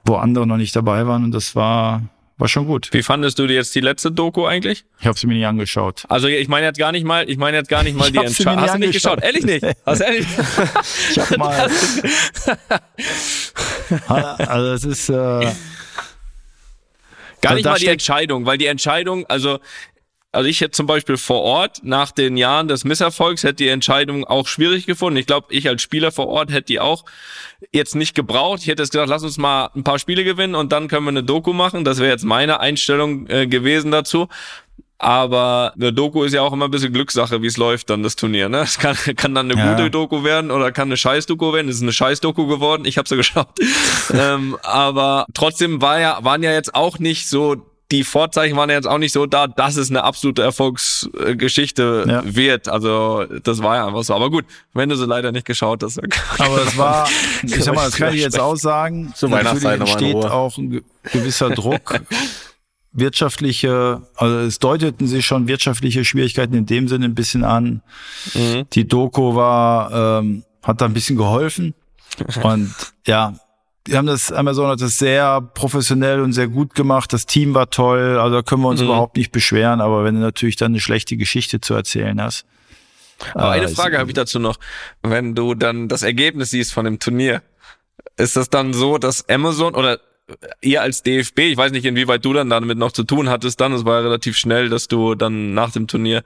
wo andere noch nicht dabei waren und das war war schon gut. Wie fandest du jetzt die letzte Doku eigentlich? Ich habe sie mir nicht angeschaut. Also ich meine jetzt gar nicht mal, ich meine jetzt gar nicht mal ich die Entscheidung. Hast du nicht geschaut? Ehrlich nicht? Hast du ehrlich? ich hab mal. also es ist äh, Gar nicht mal die Entscheidung, weil die Entscheidung, also Also ich hätte zum Beispiel vor Ort nach den Jahren des Misserfolgs hätte die Entscheidung auch schwierig gefunden. Ich glaube, ich als Spieler vor Ort hätte die auch jetzt nicht gebraucht. Ich hätte jetzt gesagt, lass uns mal ein paar Spiele gewinnen und dann können wir eine Doku machen. Das wäre jetzt meine Einstellung äh, gewesen dazu. Aber eine Doku ist ja auch immer ein bisschen Glückssache, wie es läuft dann das Turnier. Ne? Es kann, kann dann eine ja. gute Doku werden oder kann eine Scheiß-Doku werden. Es ist eine Scheiß-Doku geworden. Ich habe sie geschaut. ähm, aber trotzdem war ja, waren ja jetzt auch nicht so die Vorzeichen waren jetzt auch nicht so da, dass es eine absolute Erfolgsgeschichte ja. wird. Also das war ja einfach so. Aber gut, wenn du sie leider nicht geschaut hast. Aber es war, ich sag mal, das kann ich jetzt auch sagen. Zu Weihnachtszeit entsteht auch ein gewisser Druck. Wirtschaftliche, also es deuteten sich schon wirtschaftliche Schwierigkeiten in dem Sinne ein bisschen an. Mhm. Die Doku war, ähm, hat da ein bisschen geholfen. Und ja, die haben das, Amazon hat das sehr professionell und sehr gut gemacht. Das Team war toll, also da können wir uns mhm. überhaupt nicht beschweren, aber wenn du natürlich dann eine schlechte Geschichte zu erzählen hast. Aber äh, eine Frage habe ich dazu noch. Wenn du dann das Ergebnis siehst von dem Turnier, ist das dann so, dass Amazon oder ihr als DFB, ich weiß nicht, inwieweit du dann damit noch zu tun hattest dann, es war ja relativ schnell, dass du dann nach dem Turnier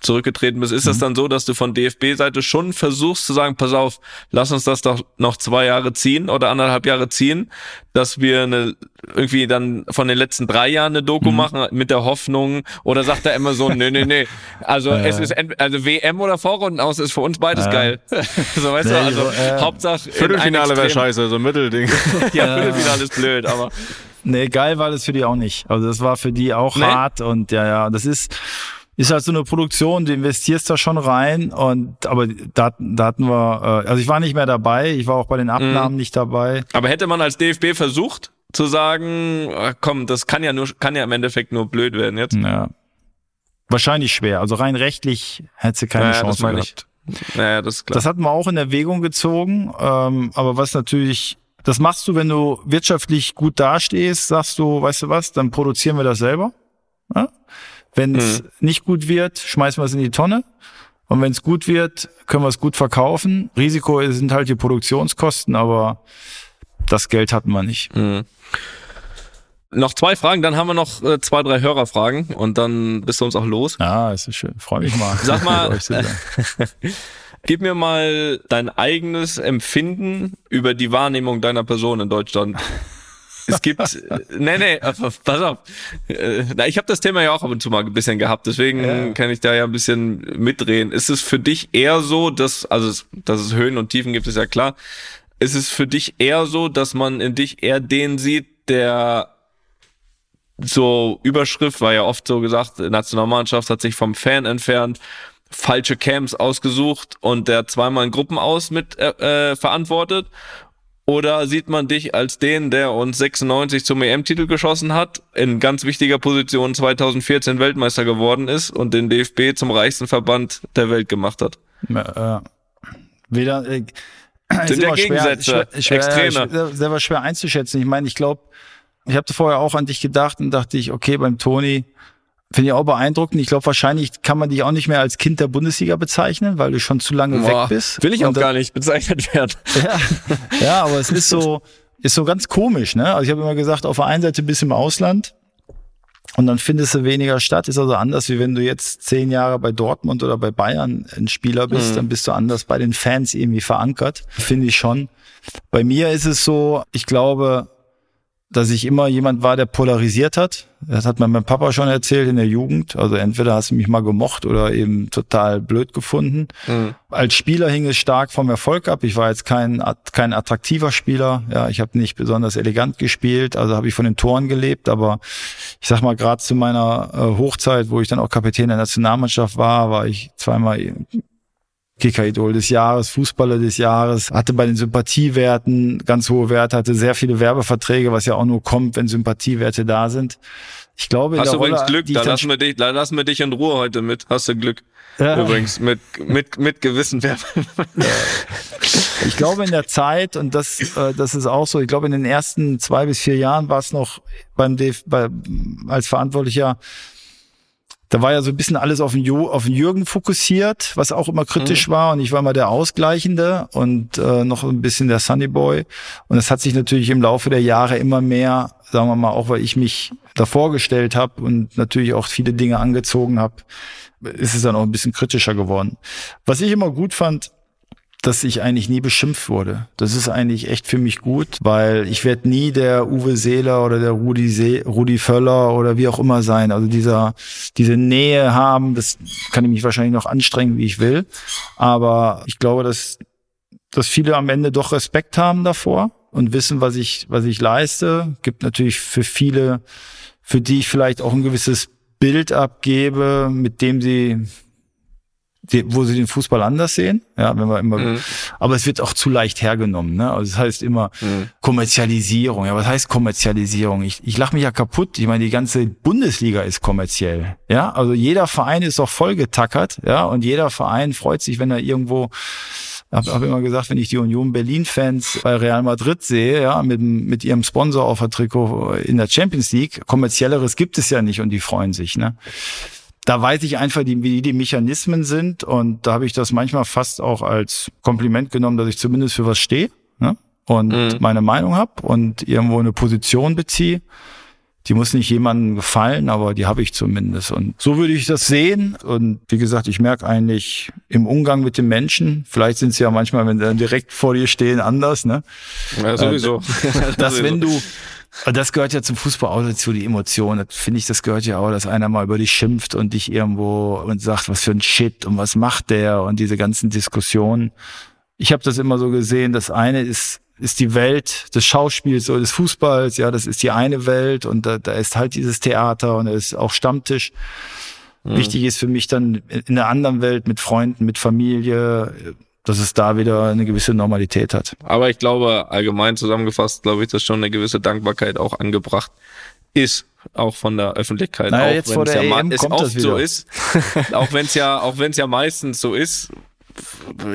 zurückgetreten bist, ist mhm. das dann so, dass du von DFB-Seite schon versuchst zu sagen, pass auf, lass uns das doch noch zwei Jahre ziehen oder anderthalb Jahre ziehen, dass wir eine, irgendwie dann von den letzten drei Jahren eine Doku mhm. machen mit der Hoffnung oder sagt er immer so, nee, nee, nee, also äh. es ist also WM oder Vorrunden aus ist für uns beides äh. geil. so weißt du, also äh. Hauptsache Viertelfinale wäre scheiße, so ein Mittelding. ja, Viertelfinale ist blöd, aber Nee, geil war das für die auch nicht. Also das war für die auch nee. hart und ja, ja, das ist ist halt so eine Produktion, du investierst da schon rein und aber da, da hatten wir, äh, also ich war nicht mehr dabei, ich war auch bei den Abnahmen mhm. nicht dabei. Aber hätte man als DFB versucht zu sagen, komm, das kann ja nur, kann ja im Endeffekt nur blöd werden jetzt. Ja. Wahrscheinlich schwer. Also rein rechtlich hätte sie keine naja, Chance das gehabt. Ich. Naja, das ist klar. Das hatten wir auch in Erwägung gezogen, ähm, aber was natürlich das machst du, wenn du wirtschaftlich gut dastehst, sagst du, weißt du was, dann produzieren wir das selber. Ja? Wenn es mhm. nicht gut wird, schmeißen wir es in die Tonne. Und wenn es gut wird, können wir es gut verkaufen. Risiko sind halt die Produktionskosten, aber das Geld hatten wir nicht. Mhm. Noch zwei Fragen, dann haben wir noch äh, zwei, drei Hörerfragen und dann bist du uns auch los. Ja, ist schön. Freue mich mal. Sag mal, gib mir mal dein eigenes Empfinden über die Wahrnehmung deiner Person in Deutschland. Es gibt, nee, nee, pass auf. Äh, na, ich habe das Thema ja auch ab und zu mal ein bisschen gehabt, deswegen ja. kann ich da ja ein bisschen mitdrehen. Ist es für dich eher so, dass, also, dass es Höhen und Tiefen gibt, ist ja klar. Ist es für dich eher so, dass man in dich eher den sieht, der so Überschrift war ja oft so gesagt, Nationalmannschaft hat sich vom Fan entfernt, falsche Camps ausgesucht und der zweimal in Gruppen aus mit äh, äh verantwortet oder sieht man dich als den, der uns 96 zum EM-Titel geschossen hat, in ganz wichtiger Position 2014 Weltmeister geworden ist und den DFB zum reichsten Verband der Welt gemacht hat? Ja, äh, weder äh, sind ja Gegensätze, schwer, schwer, Extreme. Schwer, selber schwer einzuschätzen. Ich meine, ich glaube, ich habe vorher auch an dich gedacht und dachte ich, okay, beim Toni Finde ich auch beeindruckend. Ich glaube, wahrscheinlich kann man dich auch nicht mehr als Kind der Bundesliga bezeichnen, weil du schon zu lange Boah, weg bist. Will ich auch gar nicht bezeichnet werden. Ja, ja, aber es ist so, ist so ganz komisch, ne? Also ich habe immer gesagt, auf der einen Seite bist du im Ausland und dann findest du weniger statt. Ist also anders, wie wenn du jetzt zehn Jahre bei Dortmund oder bei Bayern ein Spieler bist, mhm. dann bist du anders bei den Fans irgendwie verankert. Finde ich schon. Bei mir ist es so, ich glaube, dass ich immer jemand war, der polarisiert hat. Das hat mir mein Papa schon erzählt in der Jugend. Also entweder hast du mich mal gemocht oder eben total blöd gefunden. Mhm. Als Spieler hing es stark vom Erfolg ab. Ich war jetzt kein, kein attraktiver Spieler. Ja, ich habe nicht besonders elegant gespielt. Also habe ich von den Toren gelebt. Aber ich sag mal, gerade zu meiner äh, Hochzeit, wo ich dann auch Kapitän der Nationalmannschaft war, war ich zweimal Kicker-Idol des Jahres, Fußballer des Jahres, hatte bei den Sympathiewerten ganz hohe Werte, hatte sehr viele Werbeverträge, was ja auch nur kommt, wenn Sympathiewerte da sind. Ich glaube, hast du übrigens Glück, da lassen wir dich, da lassen wir dich in Ruhe heute mit. Hast du Glück. Ja. Übrigens mit mit mit gewissen Werben. Ich glaube in der Zeit und das äh, das ist auch so. Ich glaube in den ersten zwei bis vier Jahren war es noch beim DF, bei, als Verantwortlicher da war ja so ein bisschen alles auf den, jo auf den Jürgen fokussiert, was auch immer kritisch mhm. war. Und ich war mal der Ausgleichende und äh, noch ein bisschen der Sunny Boy. Und es hat sich natürlich im Laufe der Jahre immer mehr, sagen wir mal, auch weil ich mich davor gestellt habe und natürlich auch viele Dinge angezogen habe, ist es dann auch ein bisschen kritischer geworden. Was ich immer gut fand, dass ich eigentlich nie beschimpft wurde. Das ist eigentlich echt für mich gut, weil ich werde nie der Uwe Seeler oder der Rudi, See, Rudi Völler oder wie auch immer sein. Also dieser, diese Nähe haben, das kann ich mich wahrscheinlich noch anstrengen, wie ich will. Aber ich glaube, dass, dass viele am Ende doch Respekt haben davor und wissen, was ich, was ich leiste. Gibt natürlich für viele, für die ich vielleicht auch ein gewisses Bild abgebe, mit dem sie wo sie den Fußball anders sehen. Ja, wenn wir immer, mhm. aber es wird auch zu leicht hergenommen. Ne? Also das heißt immer mhm. Kommerzialisierung. Ja, was heißt Kommerzialisierung? Ich, ich lache mich ja kaputt. Ich meine, die ganze Bundesliga ist kommerziell. Ja, also jeder Verein ist auch vollgetackert. Ja, und jeder Verein freut sich, wenn er irgendwo habe hab immer gesagt, wenn ich die Union Berlin-Fans bei Real Madrid sehe, ja, mit, mit ihrem Sponsor auf der Trikot in der Champions League, kommerzielleres gibt es ja nicht und die freuen sich. Ne? Da weiß ich einfach, die, wie die Mechanismen sind und da habe ich das manchmal fast auch als Kompliment genommen, dass ich zumindest für was stehe ne? und mhm. meine Meinung habe und irgendwo eine Position beziehe. Die muss nicht jemandem gefallen, aber die habe ich zumindest. Und so würde ich das sehen. Und wie gesagt, ich merke eigentlich im Umgang mit den Menschen, vielleicht sind sie ja manchmal, wenn sie dann direkt vor dir stehen, anders, ne? Ja, sowieso. Äh, dass wenn du, das gehört ja zum Fußball auch dazu, die Emotionen. Finde ich, das gehört ja auch, dass einer mal über dich schimpft und dich irgendwo und sagt, was für ein Shit und was macht der und diese ganzen Diskussionen. Ich habe das immer so gesehen, das eine ist ist die Welt des Schauspiels oder des Fußballs, ja, das ist die eine Welt und da, da ist halt dieses Theater und da ist auch Stammtisch. Mhm. Wichtig ist für mich dann in der anderen Welt mit Freunden, mit Familie, dass es da wieder eine gewisse Normalität hat. Aber ich glaube, allgemein zusammengefasst, glaube ich, dass schon eine gewisse Dankbarkeit auch angebracht ist, auch von der Öffentlichkeit. Naja, auch jetzt vor der ja EM es oft so ist, auch wenn es ja, auch wenn es ja meistens so ist,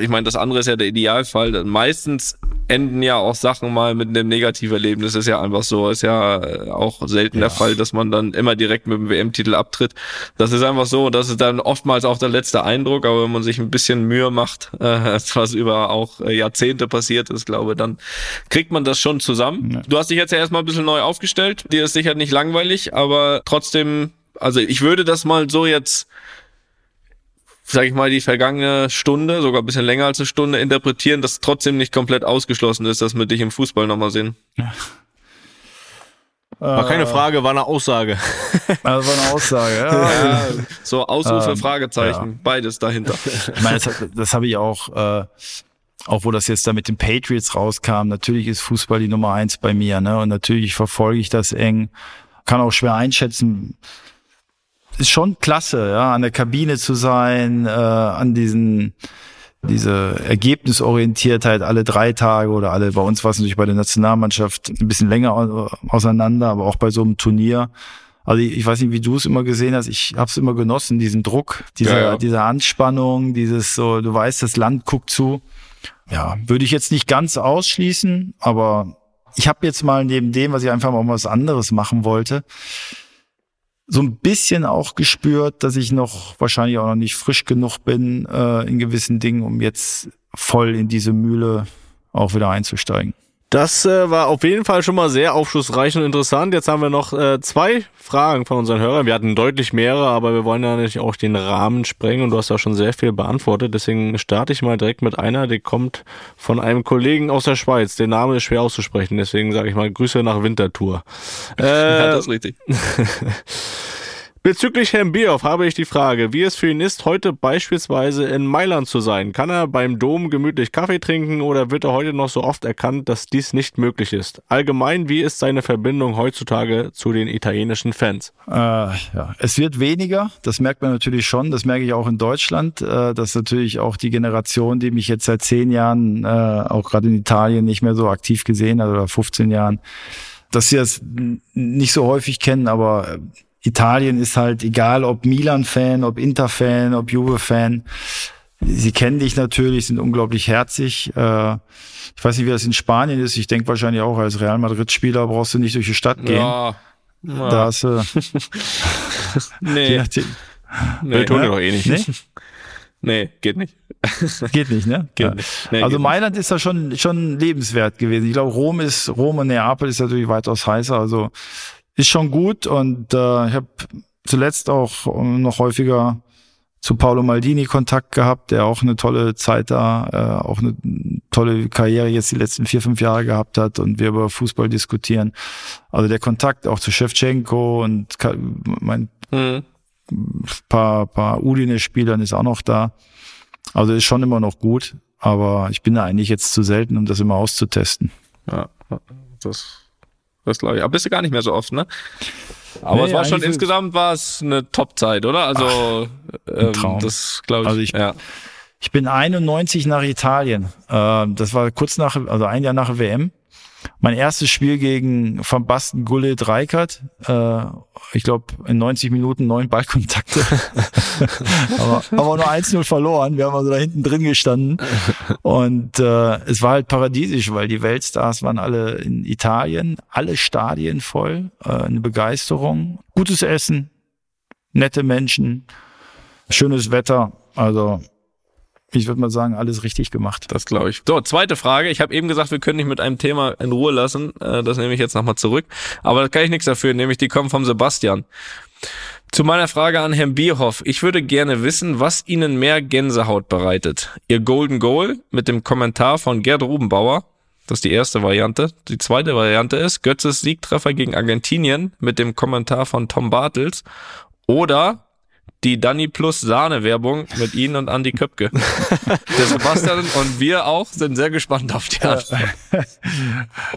ich meine, das andere ist ja der Idealfall. Meistens enden ja auch Sachen mal mit einem Negativerlebnis. Das ist ja einfach so. Ist ja äh, auch selten ja. der Fall, dass man dann immer direkt mit dem WM-Titel abtritt. Das ist einfach so. Das ist dann oftmals auch der letzte Eindruck. Aber wenn man sich ein bisschen Mühe macht, äh, was über auch äh, Jahrzehnte passiert ist, glaube dann kriegt man das schon zusammen. Ja. Du hast dich jetzt ja erstmal ein bisschen neu aufgestellt. Dir ist sicher nicht langweilig, aber trotzdem, also ich würde das mal so jetzt sage ich mal, die vergangene Stunde, sogar ein bisschen länger als eine Stunde interpretieren, dass trotzdem nicht komplett ausgeschlossen ist, dass wir dich im Fußball nochmal sehen. Ja. War keine Frage, war eine Aussage. Also war eine Aussage, ja. ja so Ausrufe, ähm, Fragezeichen, ja. beides dahinter. Ich meine, das, das habe ich auch, äh, auch wo das jetzt da mit den Patriots rauskam. Natürlich ist Fußball die Nummer eins bei mir, ne? Und natürlich verfolge ich das eng. Kann auch schwer einschätzen, ist schon klasse, ja, an der Kabine zu sein, äh, an diesen diese Ergebnisorientiertheit alle drei Tage oder alle, bei uns war es natürlich bei der Nationalmannschaft ein bisschen länger auseinander, aber auch bei so einem Turnier. Also ich, ich weiß nicht, wie du es immer gesehen hast, ich habe es immer genossen, diesen Druck, diese, ja, ja. diese Anspannung, dieses so, du weißt, das Land guckt zu. Ja, würde ich jetzt nicht ganz ausschließen, aber ich habe jetzt mal neben dem, was ich einfach mal was anderes machen wollte, so ein bisschen auch gespürt, dass ich noch wahrscheinlich auch noch nicht frisch genug bin äh, in gewissen Dingen, um jetzt voll in diese Mühle auch wieder einzusteigen. Das äh, war auf jeden Fall schon mal sehr aufschlussreich und interessant. Jetzt haben wir noch äh, zwei Fragen von unseren Hörern. Wir hatten deutlich mehrere, aber wir wollen ja natürlich auch den Rahmen sprengen und du hast da schon sehr viel beantwortet. Deswegen starte ich mal direkt mit einer, die kommt von einem Kollegen aus der Schweiz. Der Name ist schwer auszusprechen, deswegen sage ich mal Grüße nach Winterthur. Äh, ja, das ist richtig. Bezüglich Herrn Bierhoff habe ich die Frage, wie es für ihn ist, heute beispielsweise in Mailand zu sein. Kann er beim Dom gemütlich Kaffee trinken oder wird er heute noch so oft erkannt, dass dies nicht möglich ist? Allgemein, wie ist seine Verbindung heutzutage zu den italienischen Fans? Äh, ja, es wird weniger, das merkt man natürlich schon, das merke ich auch in Deutschland, äh, dass natürlich auch die Generation, die mich jetzt seit zehn Jahren, äh, auch gerade in Italien nicht mehr so aktiv gesehen hat oder 15 Jahren, dass sie das nicht so häufig kennen, aber Italien ist halt egal, ob Milan-Fan, ob Inter-Fan, ob Juve-Fan. Sie kennen dich natürlich, sind unglaublich herzig. Äh, ich weiß nicht, wie das in Spanien ist. Ich denke wahrscheinlich auch als Real Madrid-Spieler brauchst du nicht durch die Stadt gehen. Ja. Da hast du. nee. Nee, nee tun wir doch eh nicht. Nee? nee, geht nicht. Geht nicht, ne? Geht ja. nicht. Nee, also geht Mailand ist da schon, schon lebenswert gewesen. Ich glaube, Rom ist, Rom und Neapel ist natürlich weitaus heißer. Also ist schon gut und äh, ich habe zuletzt auch noch häufiger zu Paolo Maldini Kontakt gehabt, der auch eine tolle Zeit da, äh, auch eine tolle Karriere jetzt die letzten vier, fünf Jahre gehabt hat und wir über Fußball diskutieren. Also der Kontakt auch zu Shevchenko und mein mhm. paar, paar Udine-Spielern ist auch noch da. Also ist schon immer noch gut, aber ich bin da eigentlich jetzt zu selten, um das immer auszutesten. Ja, das, das glaube ich. Aber bist du gar nicht mehr so oft, ne? Aber nee, es war schon insgesamt war es eine Top-Zeit, oder? Also Ach, ähm, Traum. das glaube ich. Also ich, ja. ich bin 91 nach Italien. Äh, das war kurz nach, also ein Jahr nach WM. Mein erstes Spiel gegen Van Basten Gullit Reikert. Äh, ich glaube, in 90 Minuten neun Ballkontakte. aber, aber nur 1-0 verloren. Wir haben also da hinten drin gestanden. Und äh, es war halt paradiesisch, weil die Weltstars waren alle in Italien, alle Stadien voll, äh, eine Begeisterung, gutes Essen, nette Menschen, schönes Wetter. Also ich würde mal sagen, alles richtig gemacht. Das glaube ich. So, zweite Frage. Ich habe eben gesagt, wir können nicht mit einem Thema in Ruhe lassen. Äh, das nehme ich jetzt nochmal zurück. Aber da kann ich nichts dafür, nämlich die kommen vom Sebastian. Zu meiner Frage an Herrn Bierhoff. Ich würde gerne wissen, was Ihnen mehr Gänsehaut bereitet. Ihr Golden Goal mit dem Kommentar von Gerd Rubenbauer. Das ist die erste Variante. Die zweite Variante ist Götzes Siegtreffer gegen Argentinien mit dem Kommentar von Tom Bartels. Oder die Danny Plus Sahne Werbung mit Ihnen und Andy Köpke. Der Sebastian und wir auch sind sehr gespannt auf die Antwort.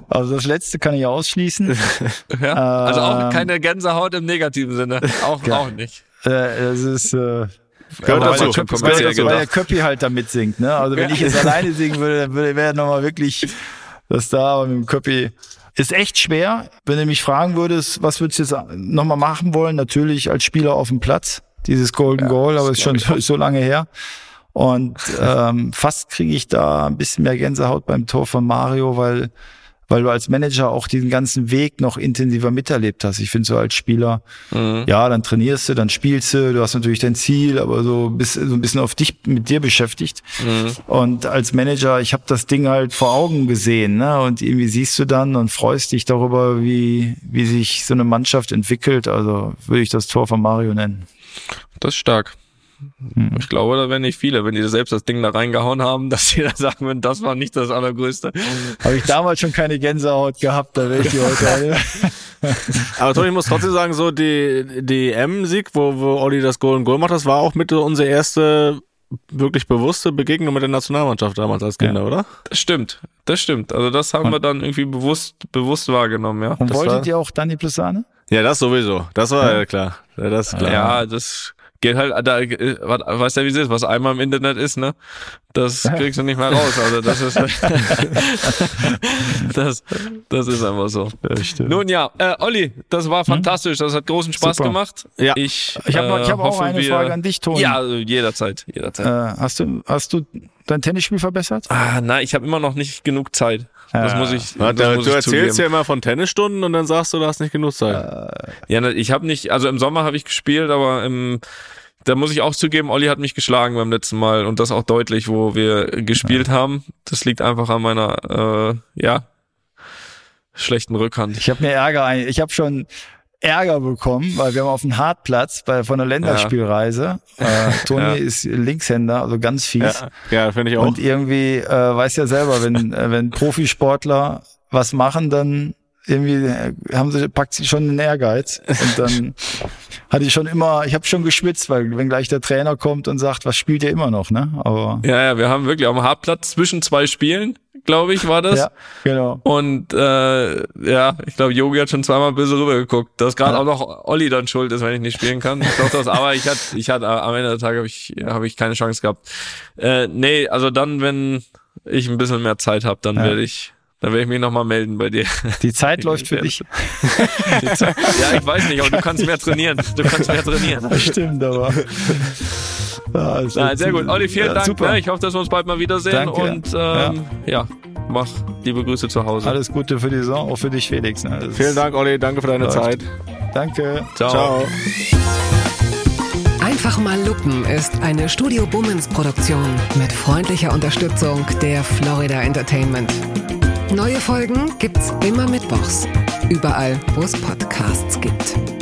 Also das letzte kann ich ausschließen. Ja, also auch ähm, keine Gänsehaut im negativen Sinne. Auch, ja. auch nicht. Äh, es ist äh, Gehört dazu. Weil, Köppi, weil, weil der Köppi halt da mitsingt. Ne? Also wenn ja. ich jetzt alleine singen würde, dann würde wäre nochmal wirklich das da, aber mit dem Köppi ist echt schwer. Wenn du mich fragen würdest, was würdest du jetzt nochmal machen wollen? Natürlich als Spieler auf dem Platz dieses Golden ja, Goal, aber ist schon so, so lange her. Und ähm, fast kriege ich da ein bisschen mehr Gänsehaut beim Tor von Mario, weil weil du als Manager auch diesen ganzen Weg noch intensiver miterlebt hast. Ich finde so als Spieler, mhm. ja, dann trainierst du, dann spielst du, du hast natürlich dein Ziel, aber so bist so ein bisschen auf dich mit dir beschäftigt. Mhm. Und als Manager, ich habe das Ding halt vor Augen gesehen, ne? Und irgendwie siehst du dann und freust dich darüber, wie wie sich so eine Mannschaft entwickelt. Also würde ich das Tor von Mario nennen. Das ist stark. Hm. Ich glaube, da werden nicht viele, wenn die selbst das Ding da reingehauen haben, dass sie da sagen würden, das war nicht das Allergrößte. Habe ich damals schon keine Gänsehaut gehabt, da wäre ich die heute. Aber Toni, ich muss trotzdem sagen, so die, die M-Sieg, wo, wo Olli das Golden Goal macht, das war auch mit unsere erste wirklich bewusste Begegnung mit der Nationalmannschaft damals als Kinder, ja. oder? Das stimmt, das stimmt. Also das haben Und wir dann irgendwie bewusst, bewusst wahrgenommen, ja. Und das wolltet war... ihr auch Dani Plusane? Ja, das sowieso. Das war ja, klar. Ja, das klar. Ja, das geht halt, da, weißt ja, wie es ist, was einmal im Internet ist, ne? Das kriegst du nicht mehr raus. Also das ist, das, das ist einfach so. Ja, Nun ja, äh, Olli, das war hm? fantastisch. Das hat großen Spaß Super. gemacht. Ja. Ich, ich habe ich hab auch eine wir, Frage an dich, Toni. Ja, jederzeit, jederzeit. Äh, hast du, hast du dein Tennisspiel verbessert? Ah, nein, ich habe immer noch nicht genug Zeit. Das muss ich. Ja, das muss du ich erzählst zugeben. ja immer von Tennisstunden und dann sagst du, du hast nicht genug Zeit. Äh, ja, ne, ich habe nicht, also im Sommer habe ich gespielt, aber im da muss ich auch zugeben, Olli hat mich geschlagen beim letzten Mal und das auch deutlich, wo wir gespielt ja. haben. Das liegt einfach an meiner, äh, ja, schlechten Rückhand. Ich habe mir Ärger, ich habe schon Ärger bekommen, weil wir haben auf dem Hartplatz bei, von der Länderspielreise. Ja. Äh, Toni ja. ist Linkshänder, also ganz fies. Ja, ja finde ich auch. Und irgendwie äh, weiß ja selber, wenn äh, wenn Profisportler was machen, dann irgendwie äh, haben sie packt sie schon einen Ehrgeiz und dann hatte ich schon immer, ich habe schon geschwitzt, weil wenn gleich der Trainer kommt und sagt, was spielt ihr immer noch, ne? Aber ja, ja, wir haben wirklich am Hartplatz zwischen zwei Spielen glaube ich, war das. Ja, genau. Und äh, ja, ich glaube, Yogi hat schon zweimal böse rübergeguckt, dass gerade ja. auch noch Olli dann schuld ist, wenn ich nicht spielen kann. Ich glaub, das, aber ich hatte, ich hatte am Ende der Tage habe ich, hab ich keine Chance gehabt. Äh, nee, also dann, wenn ich ein bisschen mehr Zeit habe, dann ja. werde ich dann werde ich mich nochmal melden bei dir. Die Zeit läuft für dich. Zeit, ja, ich weiß nicht, aber du kannst mehr trainieren. Du kannst mehr trainieren. Das stimmt, aber. Ja, Na, sehr gut. Olli, vielen ja, Dank. Super. Ne? Ich hoffe, dass wir uns bald mal wiedersehen. Danke. Und ähm, ja. ja. mach liebe Grüße zu Hause. Alles Gute für die Saison, auch für dich, Felix. Ne? Vielen Dank, Olli. Danke für deine läuft. Zeit. Danke. Ciao. Ciao. Einfach mal Lupen ist eine Studio Bummens Produktion mit freundlicher Unterstützung der Florida Entertainment. Neue Folgen gibt's immer mittwochs. Überall, wo es Podcasts gibt.